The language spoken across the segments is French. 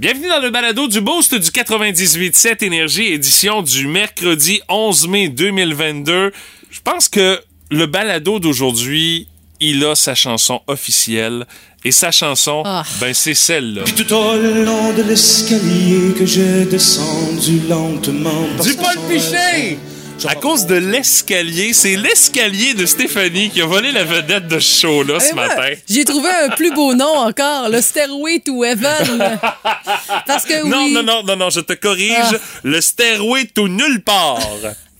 Bienvenue dans le balado du Boost du 98.7 Énergie, édition du mercredi 11 mai 2022. Je pense que le balado d'aujourd'hui, il a sa chanson officielle. Et sa chanson, Ah. ben c'est celle-là. Puis tout au long de l'escalier que j'ai descendu lentement. Du Paul Pichet! À cause de l'escalier, c'est l'escalier de Stéphanie qui a volé la vedette de ce show-là ce Eh ben, matin. J'ai trouvé un plus beau nom encore, le Stairway to Heaven. Parce que Non, oui. non, non, non, non, je te corrige. Ah. Le stairway to nulle part.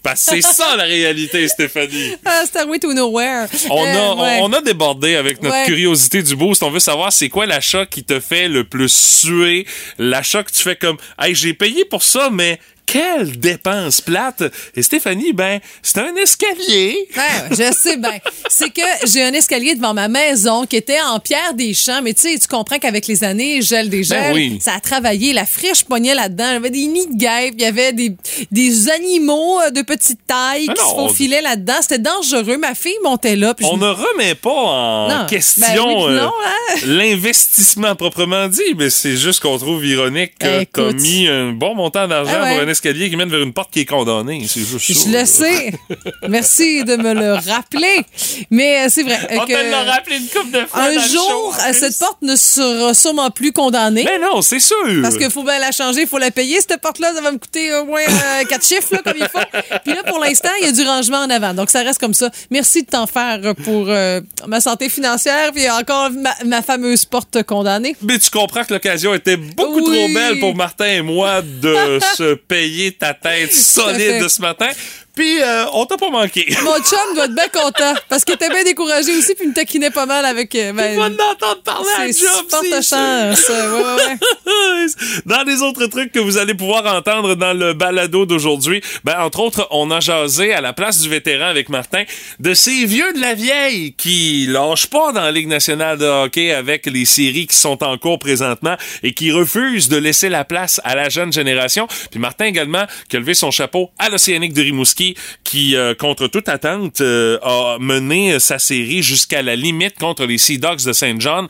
Parce que c'est ça la réalité, Stéphanie. Ah, Stairway to Nowhere. On Euh, a, ouais. on, on a débordé avec notre Ouais. curiosité du boost. On veut savoir c'est quoi l'achat qui te fait le plus suer. L'achat que tu fais comme, hey, j'ai payé pour ça, mais quelle dépense plate. Et Stéphanie, ben, c'est un escalier. Ouais, je sais bien. C'est que j'ai un escalier devant ma maison qui était en pierre des champs, mais tu sais, tu comprends qu'avec les années, gel des gels, Ben oui. ça a travaillé. La friche pognait là-dedans. Il y avait des nids de guêpes, il y avait des, des animaux euh, de petite taille Ah qui non, se faufilaient là-dedans. C'était dangereux. Ma fille montait là. je On ne remet pas en Non. question Ben euh, hein? l'investissement proprement dit, mais c'est juste qu'on trouve ironique que t'as mis un bon montant d'argent Ah ouais. pour un escalier qui mène vers une porte qui est condamnée. C'est juste. Je le sais. Merci de me le rappeler. Mais euh, c'est vrai. euh, On te que l'a rappelé une couple de fois. un dans le jour, show, euh, cette porte ne sera sûrement plus condamnée. Mais non, c'est sûr. Parce qu'il faut bien la changer, il faut la payer. Cette porte-là, ça va me coûter au moins euh, quatre chiffres, là, comme il faut. Puis là, pour l'instant, il y a du rangement en avant. Donc, ça reste comme ça. Merci de t'en faire pour euh, ma santé financière. Puis encore ma, ma fameuse porte condamnée. Mais tu comprends que l'occasion était beaucoup Oui. trop belle pour Martin et moi de se payer ta tête solide ce matin. Puis, euh, on t'a pas manqué. Mon chum doit être bien content parce qu'il était bien découragé aussi puis il me taquinait pas mal avec... euh, ben, Il va d'entendre parler à job, c'est chance. Ouais, ouais, ouais. Dans les autres trucs que vous allez pouvoir entendre dans le balado d'aujourd'hui, ben, entre autres, on a jasé à la place du vétéran avec Martin de ces vieux de la vieille qui lâchent pas dans la Ligue nationale de hockey avec les séries qui sont en cours présentement et qui refusent de laisser la place à la jeune génération. Puis Martin également qui a levé son chapeau à l'Océanique de Rimouski qui, euh, contre toute attente, euh, a mené sa série jusqu'à la limite contre les Sea Dogs de Saint John.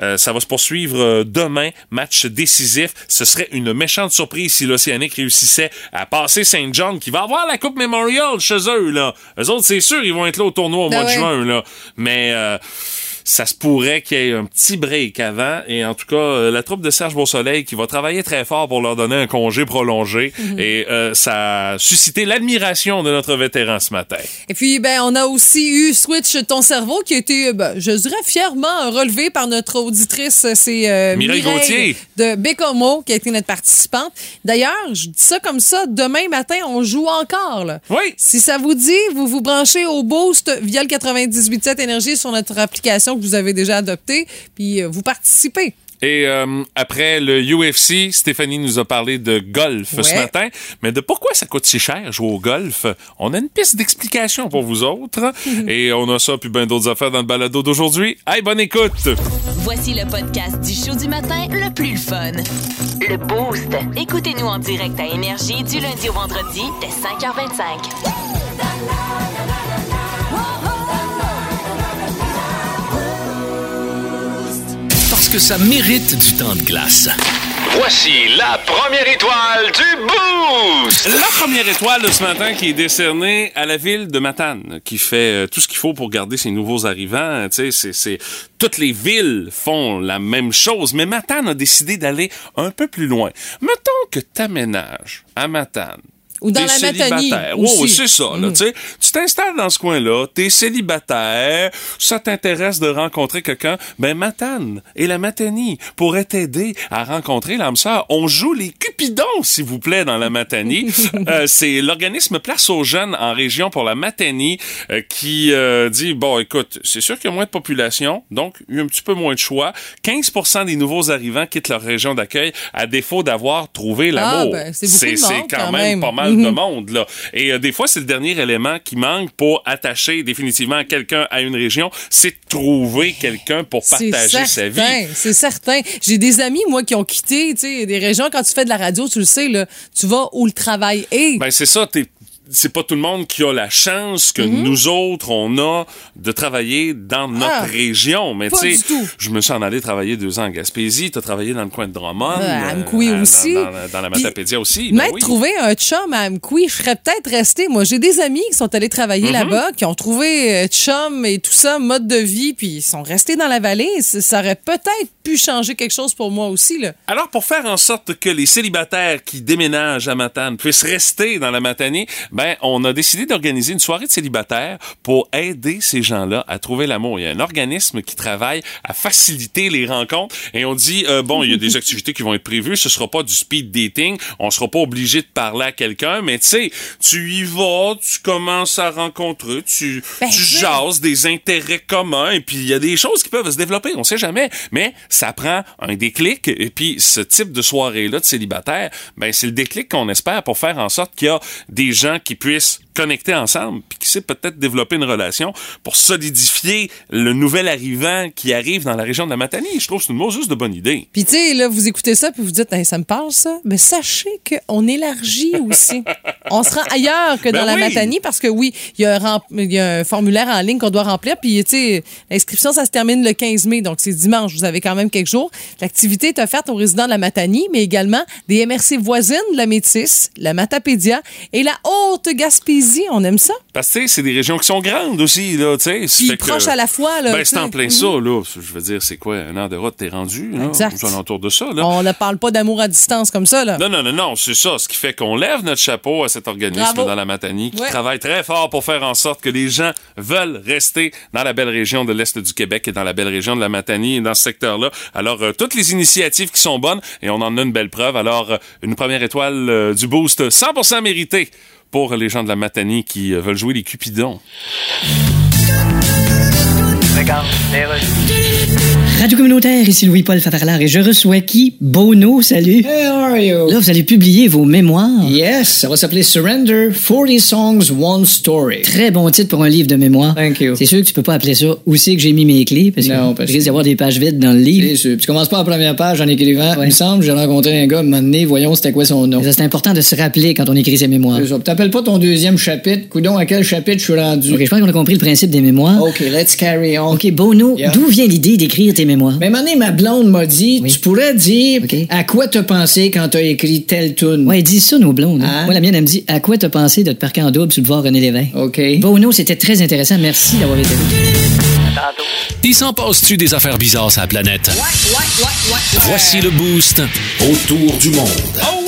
Euh, ça va se poursuivre demain, match décisif. Ce serait une méchante surprise si l'Océanique réussissait à passer Saint John, qui va avoir la Coupe Memorial chez eux. Là. Eux autres, c'est sûr, ils vont être là au tournoi au Ben mois ouais. de juin. Là. Mais ça se pourrait qu'il y ait un petit break avant. Et en tout cas, euh, la troupe de Serge Beausoleil qui va travailler très fort pour leur donner un congé prolongé. Mhm. Et euh, ça a suscité l'admiration de notre vétéran ce matin. Et puis, ben, on a aussi eu Switch ton cerveau qui a été, ben, je dirais, fièrement relevé par notre auditrice. C'est euh, Mireille Gauthier. de Bécomo qui a été notre participante. D'ailleurs, je dis ça comme ça, demain matin, on joue encore. Là. Oui. Si ça vous dit, vous vous branchez au Boost via le 98.7 Énergie sur notre application que vous avez déjà adoptée, puis euh, vous participez. Et euh, après le UFC, Stéphanie nous a parlé de golf ce matin. Mais de pourquoi ça coûte si cher jouer au golf? On a une piste d'explication pour vous autres. Et on a ça puis bien d'autres affaires dans le balado d'aujourd'hui. Hey, bonne écoute! Voici le podcast du show du matin le plus fun. Le Boost. Écoutez-nous en direct à Énergie du lundi au vendredi dès 5h25. Que ça mérite du temps de glace. Voici la première étoile du Boost! La première étoile de ce matin qui est décernée à la ville de Matane, qui fait euh, tout ce qu'il faut pour garder ses nouveaux arrivants. Tu sais, c'est, c'est, toutes les villes font la même chose, mais Matane a décidé d'aller un peu plus loin. Mettons que t'aménages à Matane. Ou dans la Matanie. Oh, c'est ça, là, tu sais. Tu t'installes dans ce coin-là, t'es célibataire, ça t'intéresse de rencontrer quelqu'un, ben Matane et la Matanie pourraient t'aider à rencontrer l'âme sœur. On joue les Cupidons, s'il vous plaît, dans la Matanie. Euh, c'est l'organisme Place aux jeunes en région pour la Matanie euh, qui euh, dit, bon, écoute, c'est sûr qu'il y a moins de population, donc il y a un petit peu moins de choix. 15% des nouveaux arrivants quittent leur région d'accueil à défaut d'avoir trouvé l'amour. ben, c'est quand, quand même même. pas mal de monde, là. Et euh, des fois, c'est le dernier élément qui manque pour attacher définitivement quelqu'un à une région, c'est de trouver quelqu'un pour partager sa vie. certain, C'est certain. J'ai des amis, moi, qui ont quitté, tu sais, des régions. Quand tu fais de la radio, tu le sais, là, tu vas où le travail est. Ben, c'est ça, t'es c'est pas tout le monde qui a la chance que nous autres, on a de travailler dans notre Mhm. Ah, région. Mais tu sais, je me suis en allé travailler deux ans en Gaspésie. T'as travaillé dans le coin de Drummond. Euh, à euh, dans- aussi. Dans, dans la Matapédia aussi. ben M'être oui. trouvé un chum à Amkoui, je serais peut-être resté. Moi, j'ai des amis qui sont allés travailler Mm-hmm. là-bas, qui ont trouvé euh, chum et tout ça, mode de vie, puis ils sont restés dans la vallée. Ça aurait peut-être pu changer quelque chose pour moi aussi. Là. Alors, pour faire en sorte que les célibataires qui déménagent à Matane puissent rester dans la Matanie, ben, on a décidé d'organiser une soirée de célibataires pour aider ces gens-là à trouver l'amour. Il y a un organisme qui travaille à faciliter les rencontres et on dit, euh, bon, il y a des activités qui vont être prévues, ce sera pas du speed dating, on sera pas obligé de parler à quelqu'un, mais tu sais, tu y vas, tu commences à rencontrer, tu, Ben, tu jases des intérêts communs et puis il y a des choses qui peuvent se développer, on sait jamais, mais ça prend un déclic et puis ce type de soirée-là de célibataire, ben c'est le déclic qu'on espère pour faire en sorte qu'il y a des gens qui puissent connecter ensemble puis qui sait peut-être développer une relation pour solidifier le nouvel arrivant qui arrive dans la région de la Matanie. Je trouve que c'est une mot juste de bonne idée. Puis, tu sais, là, vous écoutez ça, puis vous dites, Hey, ça me parle, ça. Mais sachez qu'on élargit aussi. on se rend ailleurs que Ben dans la oui. Matanie, parce que oui, il y, y a un formulaire en ligne qu'on doit remplir. Puis, tu sais, l'inscription, ça se termine le 15 mai, donc c'est dimanche. Vous avez quand même quelques jours. L'activité est offerte aux résidents de la Matanie, mais également des MRC voisines de la Métis, la Matapédia et la On aime ça. Parce que c'est des régions qui sont grandes aussi, là, tu sais. Proches à la fois, là. Ben, c'est en plein Mhm. ça, là. Je veux dire, c'est quoi, un an de route, t'es rendu, là? Exact. Aux de ça, là. On ne parle pas d'amour à distance comme ça, là. Non, non, non, non, c'est ça. Ce qui fait qu'on lève notre chapeau à cet organisme Bravo. dans la Matanie qui Ouais. travaille très fort pour faire en sorte que les gens veulent rester dans la belle région de l'Est du Québec et dans la belle région de la Matanie et dans ce secteur-là. Alors, euh, toutes les initiatives qui sont bonnes et on en a une belle preuve. Alors, euh, une première étoile euh, du boost 100% méritée pour les gens de la Matanie qui euh, veulent jouer les Cupidons. Radio communautaire, ici Louis-Paul Favarlard et je reçois qui? Bono, salut. Hey, how are you? Là, vous allez publier vos mémoires. Yes, ça va s'appeler Surrender 40 Songs, One Story. Très bon titre pour un livre de mémoire. Thank you. C'est sûr que tu peux pas appeler ça Où c'est que j'ai mis mes clés? Parce Non, que parce risque que- d'y avoir des pages vides dans le livre. C'est sûr. Tu commences pas à la première page en écrivant. Ouais. Il me semble, j'ai rencontré un gars, un moment donné, voyons c'était quoi son nom. C'est important de se rappeler quand on écrit ses mémoires. C'est ça. T'appelles pas ton deuxième chapitre. Coudon, à quel chapitre je suis rendu? Ok, je pense qu'on a compris le principe des mémoires. OK, let's carry on. Ok, Bono, Yeah. d'où vient l'idée d'écrire tes mémoires? Mais maintenant, ma blonde m'a dit, Oui. tu pourrais dire à quoi t'as pensé quand t'as écrit telle tune. Ouais, ils disent ça, nos blondes. hein. Hein? Moi, la mienne, elle me dit À quoi t'as pensé de te parquer en double sur le voir René Lévesque? OK. Bono, c'était très intéressant. Merci d'avoir été là. Il s'en passe-tu des affaires bizarres sur la planète? Voici le boost autour du monde. Oh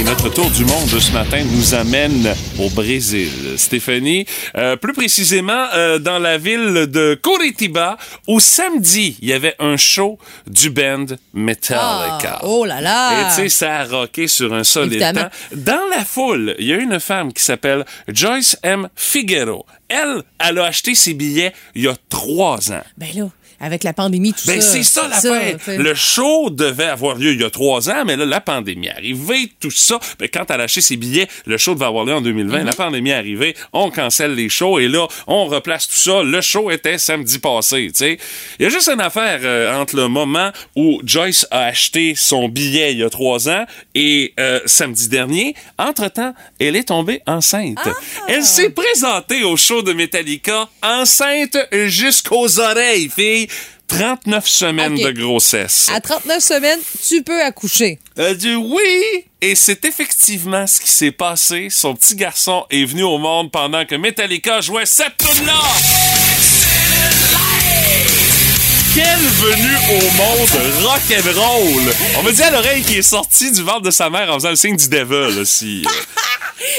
Et notre tour du monde de ce matin nous amène au Brésil. Stéphanie, euh, plus précisément euh, dans la ville de Curitiba, où samedi, il y avait un show du band Metallica. Ah, oh là là! Et tu sais, ça a rocké sur un solide Évidemment. temps. Dans la foule, il y a une femme qui s'appelle Joyce M. Figueroa. Elle, elle a acheté ses billets il y a trois ans. Ben là, avec la pandémie, tout Ben, ça. c'est ça l'affaire. Le show devait avoir lieu il y a trois ans, mais là, la pandémie est arrivée, tout ça. Ben, quand elle a acheté ses billets, le show devait avoir lieu en 2020. Mhm. La pandémie est arrivée, on cancelle les shows et là, on replace tout ça. Le show était samedi passé, tu sais. Il y a juste une affaire euh, entre le moment où Joyce a acheté son billet il y a trois ans et euh, samedi dernier. Entre-temps, elle est tombée enceinte. Ah! Elle s'est présentée au show de Metallica enceinte jusqu'aux oreilles, fille. 39 semaines de grossesse. À 39 semaines, tu peux accoucher. Elle dit oui! Et c'est effectivement ce qui s'est passé. Son petit garçon est venu au monde pendant que Metallica jouait cette tune-là! Quelle venue au monde rock'n'roll! On me dit à l'oreille qu'il est sorti du ventre de sa mère en faisant le signe du devil aussi.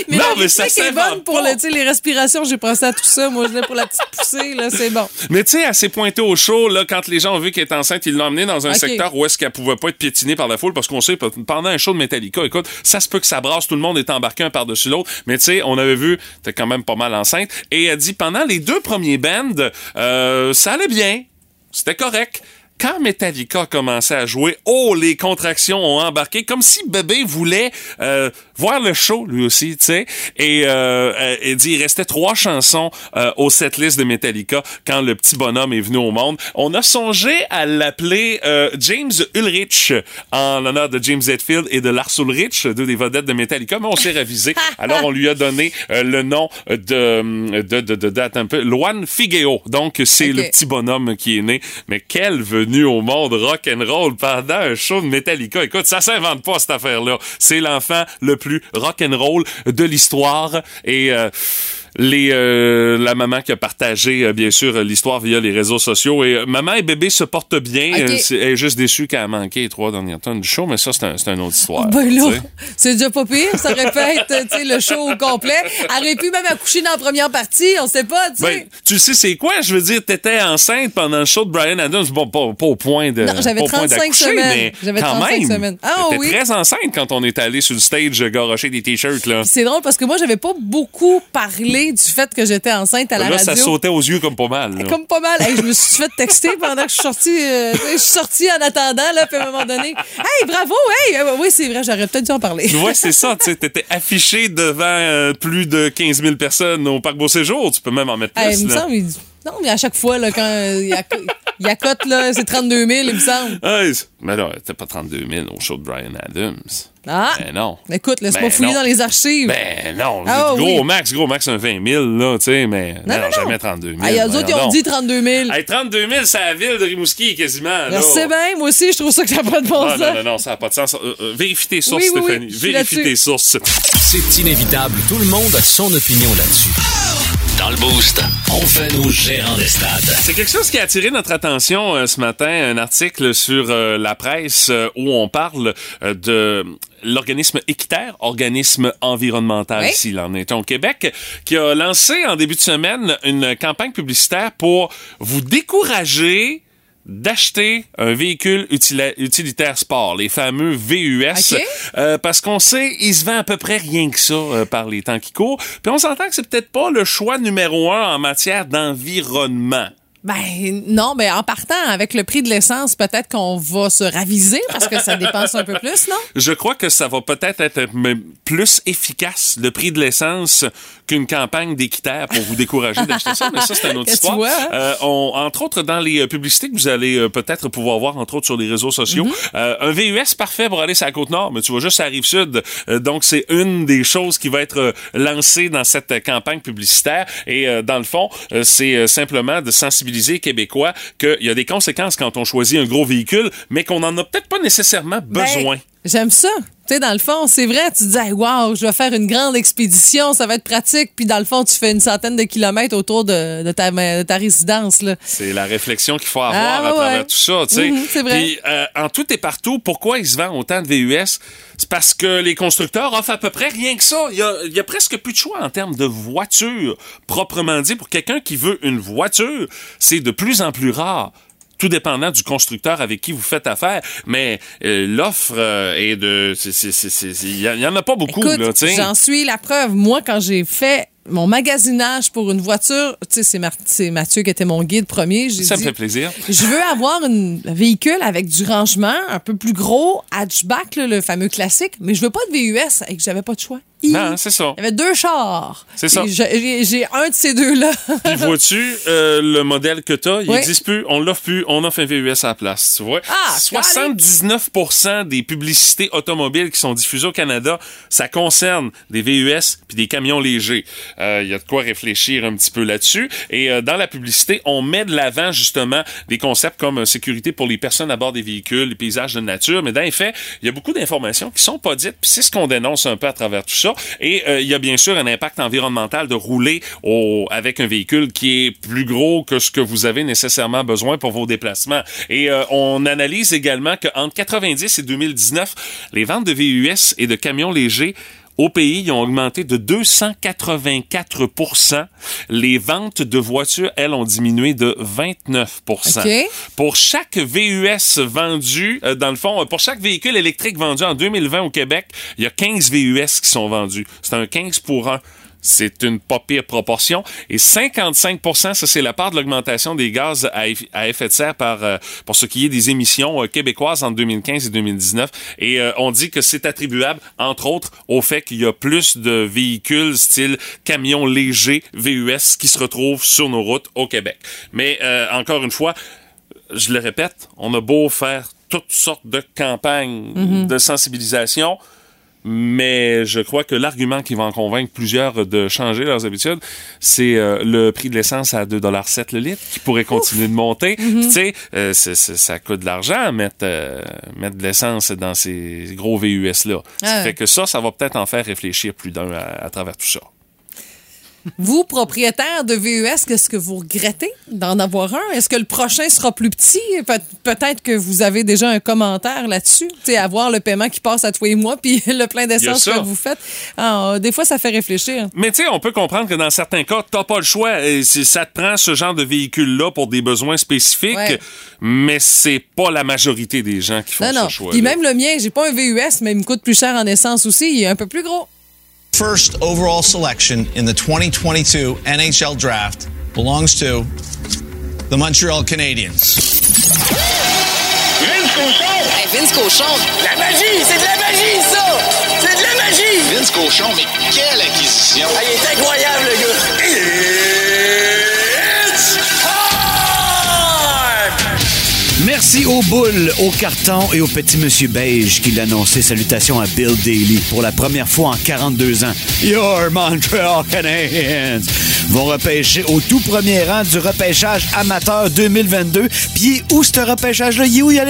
Mais Non, mais ça est bonne pour le, les respirations. J'ai pensé à tout ça. Moi, je l'ai pour la petite poussée. Là, c'est bon. Mais tu sais, elle s'est pointée au show, là, quand les gens ont vu qu'elle était enceinte, ils l'ont emmenée dans un secteur où est-ce qu'elle pouvait pas être piétinée par la foule, parce qu'on sait, pe- pendant un show de Metallica, écoute, ça se peut que ça brasse, tout le monde est embarqué un par-dessus l'autre, mais tu sais, on avait vu, t'es quand même pas mal enceinte, et elle dit, pendant les deux premiers bands, euh, ça allait bien, c'était correct. Quand Metallica a commencé à jouer, oh, les contractions ont embarqué, comme si bébé voulait, euh, voir le show lui aussi, tu sais. Et euh, euh, il dit il restait trois chansons euh, au setlist de Metallica quand le petit bonhomme est venu au monde. On a songé à l'appeler euh, James Ulrich en l'honneur de James Hetfield et de Lars Ulrich, deux des vedettes de Metallica, mais on s'est ravisé. Alors on lui a donné euh, le nom de de de, de, attends un peu, Luan Figeo. Donc c'est le petit bonhomme qui est né. Mais quelle venue au monde rock and roll pendant un show de Metallica. Écoute, ça s'invente pas cette affaire-là. C'est l'enfant le plus rock and roll de l'histoire. Et euh, les euh, la maman qui a partagé euh, bien sûr euh, l'histoire via les réseaux sociaux et euh, maman et bébé se portent bien. Elle est juste déçue qu'elle a manqué les trois dernières tonnes du show, mais ça c'est un, une autre histoire. Ben là, c'est déjà pas pire. Ça aurait pu le show au complet. Elle aurait pu même accoucher dans la première partie. On sait pas, tu sais. Ben, tu sais c'est quoi? Je veux dire, t'étais enceinte pendant le show de Brian Adams. Bon, pas, pas au point de. Non, j'avais pas au point 35 d'accoucher, semaines. J'avais quand 35 même. semaines. Ah oui. très enceinte quand on est allé sur le stage garocher des t-shirts, là. C'est drôle parce que moi, j'avais pas beaucoup parlé du fait que j'étais enceinte à la Là, radio. ça sautait aux yeux comme pas mal. là. Comme pas mal. Hey, je me suis fait texter pendant que je suis sortie. euh, je suis sortie en attendant, là, puis à un moment donné. Hey, bravo, hey! Euh, oui, c'est vrai, j'aurais peut-être dû en parler. Ouais, c'est ça, tu sais, t'étais affiché devant euh, plus de 15 000 personnes au Parc Beau Séjour. Tu peux même en mettre plus, Hey, il me là. semble, il- non, mais à chaque fois, là, quand euh, il accote, là, c'est 32 000, il me semble. Hey, mais là, t'es pas 32 000 au show de Brian Adams. Ah! Ben non. Écoute, laisse-moi Ben fouiller non. dans les archives. Ben non, Ah gros oui. max, gros max, un 20 000, là, tu sais, mais non, non, non. jamais 32 000. Hey, eux autres, ils voyons ont dit 32 000. Hey, 32 000, c'est la ville de Rimouski, quasiment. Je sais bien, moi aussi, je trouve ça que ça n'a pas de bon Ah, sens. non, non, non, ça n'a pas de sens. Euh, euh, vérifie tes sources, Oui, oui, oui, Stéphanie. vérifie tes sources. C'est inévitable, tout le monde a son opinion là-dessus. Le Boost, on fait nos gérants des stades. C'est quelque chose qui a attiré notre attention euh, ce matin, un article sur euh, la presse euh, où on parle euh, de l'organisme Équiterre, organisme environnemental Oui. s'il en est au Québec, qui a lancé en début de semaine une campagne publicitaire pour vous décourager d'acheter un véhicule utilitaire sport, les fameux VUS, euh, parce qu'on sait, il se vend à peu près rien que ça euh, par les temps qui courent. Puis on s'entend que c'est peut-être pas le choix numéro un en matière d'environnement. Ben non, ben en partant avec le prix de l'essence, peut-être qu'on va se raviser parce que ça dépense un peu plus, non? Je crois que ça va peut-être être plus efficace, le prix de l'essence, qu'une campagne d'équitaire pour vous décourager d'acheter ça. Mais ça, c'est une autre histoire. hein? Euh, on- entre autres, dans les euh, publicités que vous allez euh, peut-être pouvoir voir, entre autres sur les réseaux sociaux, Mhm. euh, un VUS parfait pour aller sur la Côte-Nord, mais tu vois juste à la Rive-Sud. Euh, donc, c'est une des choses qui va être lancée dans cette campagne publicitaire. Et dans le fond, c'est simplement de sensibiliser les Québécois qu'il y a des conséquences quand on choisit un gros véhicule, mais qu'on n'en a peut-être pas nécessairement besoin. Ben, J'aime ça. Tu sais, dans le fond, c'est vrai, tu te dis, hey, wow, je vais faire une grande expédition, ça va être pratique. Puis dans le fond, tu fais une centaine de kilomètres autour de, de ta, de ta résidence. Là. C'est la réflexion qu'il faut avoir Ah, à ouais, travers tout ça, tu sais. Mhm, c'est vrai. Puis, euh, en tout et partout, pourquoi il se vend autant de VUS? C'est parce que les constructeurs offrent à peu près rien que ça. Il y a, il y a presque plus de choix en termes de voiture, proprement dit. Pour quelqu'un qui veut une voiture, c'est de plus en plus rare. Tout dépendant du constructeur avec qui vous faites affaire, mais euh, l'offre euh, est de, c'est- c'est- c'est- c'est- il y, y en a pas beaucoup j'en suis la preuve. Moi, quand j'ai fait mon magasinage pour une voiture, tu sais, c'est Mathieu qui était mon guide premier. Ça me fait plaisir. Je veux avoir un véhicule avec du rangement un peu plus gros, hatchback, là, le fameux classique, mais je veux pas de VUS et que j'avais pas de choix. Non, c'est ça. Il y avait deux chars. C'est ça. J'ai un de ces deux-là. Puis vois-tu, euh, le modèle que t'as, il Oui. existe plus, on l'offre plus, on offre un VUS à la place, tu vois. Ah, 79% des publicités automobiles qui sont diffusées au Canada, ça concerne des VUS puis des camions légers. Euh, Il y a de quoi réfléchir un petit peu là-dessus. Et euh, dans la publicité, on met de l'avant justement des concepts comme euh, sécurité pour les personnes à bord des véhicules, les paysages de nature. Mais dans les faits, il y a beaucoup d'informations qui sont pas dites. Puis c'est ce qu'on dénonce un peu à travers tout ça. Et euh, il y a bien sûr un impact environnemental de rouler avec un véhicule qui est plus gros que ce que vous avez nécessairement besoin pour vos déplacements. Et euh, on analyse également qu'entre 90 et 2019, les ventes de VUS et de camions légers au pays, ils ont augmenté de 284% Les ventes de voitures, elles, ont diminué de 29 OK. Pour chaque VUS vendu, euh, dans le fond, euh, pour chaque véhicule électrique vendu en 2020 au Québec, il y a 15 VUS qui sont vendus. C'est un 15 pour 1. C'est une pas pire proportion. Et 55 ça, c'est la part de l'augmentation des gaz à, eff- à effet de serre par, euh, pour ce qui est des émissions euh, québécoises entre 2015 et 2019. Et euh, on dit que c'est attribuable, entre autres, au fait qu'il y a plus de véhicules style camions légers, VUS, qui se retrouvent sur nos routes au Québec. Mais euh, encore une fois, je le répète, on a beau faire toutes sortes de campagnes de sensibilisation, mais je crois que l'argument qui va en convaincre plusieurs de changer leurs habitudes, c'est euh, le prix de l'essence à 2,7 le litre qui pourrait continuer de monter. Tu sais, euh, ça coûte de l'argent mettre, euh, mettre de l'essence dans ces gros VUS-là. Ça Ah. fait que ça, ça va peut-être en faire réfléchir plus d'un à, à travers tout ça. Vous, propriétaire de VES, qu'est-ce que vous regrettez d'en avoir un? Est-ce que le prochain sera plus petit? Pe- Peut-être que vous avez déjà un commentaire là-dessus. Tu sais, avoir le paiement qui passe à tous les mois, puis le plein d'essence que vous faites. Ah, des fois, ça fait réfléchir. Mais tu sais, on peut comprendre que dans certains cas, t'as pas le choix. Et Ça te prend ce genre de véhicule-là pour des besoins spécifiques, Ouais. mais c'est pas la majorité des gens qui font Non, non. ce choix. Puis même le mien, j'ai pas un VUS, mais il me coûte plus cher en essence aussi. Il est un peu plus gros. First overall selection in the 2022 NHL Draft belongs to the Montreal Canadiens. Vince Cochon! Vince Cochon. La magie! C'est de la magie, ça! C'est de la magie! Vince Cochon, mais quelle acquisition! Ah, il est incroyable, le gars! It's Merci aux boules, au carton et au petit monsieur beige qui l'a annoncé. Salutations à Bill Daly pour la première fois en 42 ans. Your Montreal Canadiens vont repêcher au tout premier rang du repêchage amateur 2022. Puis où ce repêchage-là? Il est où? Y a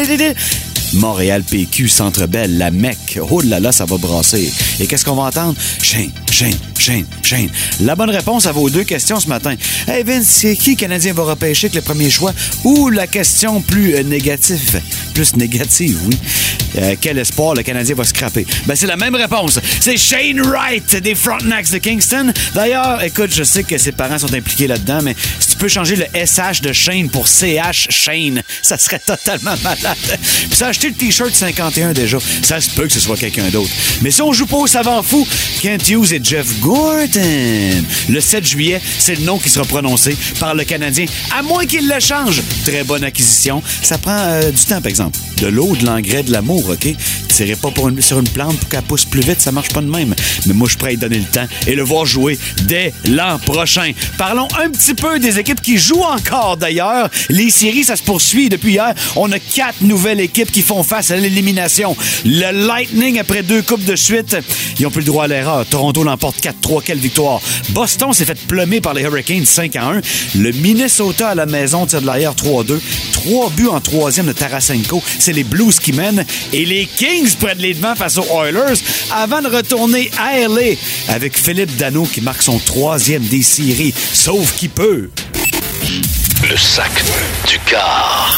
Montréal PQ, Centre Belle, la Mecque. Oh là là, ça va brasser. Et qu'est-ce qu'on va entendre? Shane, Shane, Shane, Shane. La bonne réponse à vos deux questions ce matin. Hey Vince, c'est qui le Canadien va repêcher avec le premier choix? Ou la question plus euh, négative? Plus négative, oui. Euh, quel espoir le Canadien va scraper? Ben, c'est la même réponse. C'est Shane Wright des Frontenacs de Kingston. D'ailleurs, écoute, je sais que ses parents sont impliqués là-dedans, mais si tu peux changer le SH de Shane pour CH Shane, ça serait totalement malade. Puis ça a acheté le T-shirt 51 déjà. Ça se peut que ce soit quelqu'un d'autre. Mais si on joue pas au savant fou, Kent Hughes Jeff Gordon. Le 7 juillet, c'est le nom qui sera prononcé par le Canadien, à moins qu'il le change. Très bonne acquisition. Ça prend euh, du temps, par exemple. De l'eau, de l'engrais, de l'amour, OK? Tirez pas pour une- sur une plante pour qu'elle pousse plus vite, ça marche pas de même. Mais moi, je suis y donner le temps et le voir jouer dès l'an prochain. Parlons un petit peu des équipes qui jouent encore, d'ailleurs. Les séries, ça se poursuit depuis hier. On a quatre nouvelles équipes qui font face à l'élimination. Le Lightning, après deux coupes de suite, ils ont plus le droit à l'erreur. Toronto l'emporte 4-3. Quelle victoire. Boston s'est fait plumer par les Hurricanes 5 à 1. Le Minnesota à la maison tire de l'arrière 3-2. Trois buts en troisième de Tarasenko. C'est les Blues qui mènent. Et les Kings prennent les devants face aux Oilers avant de retourner à LA avec Philippe Dano qui marque son troisième des séries. Sauf qu'il peut. Le sac du car.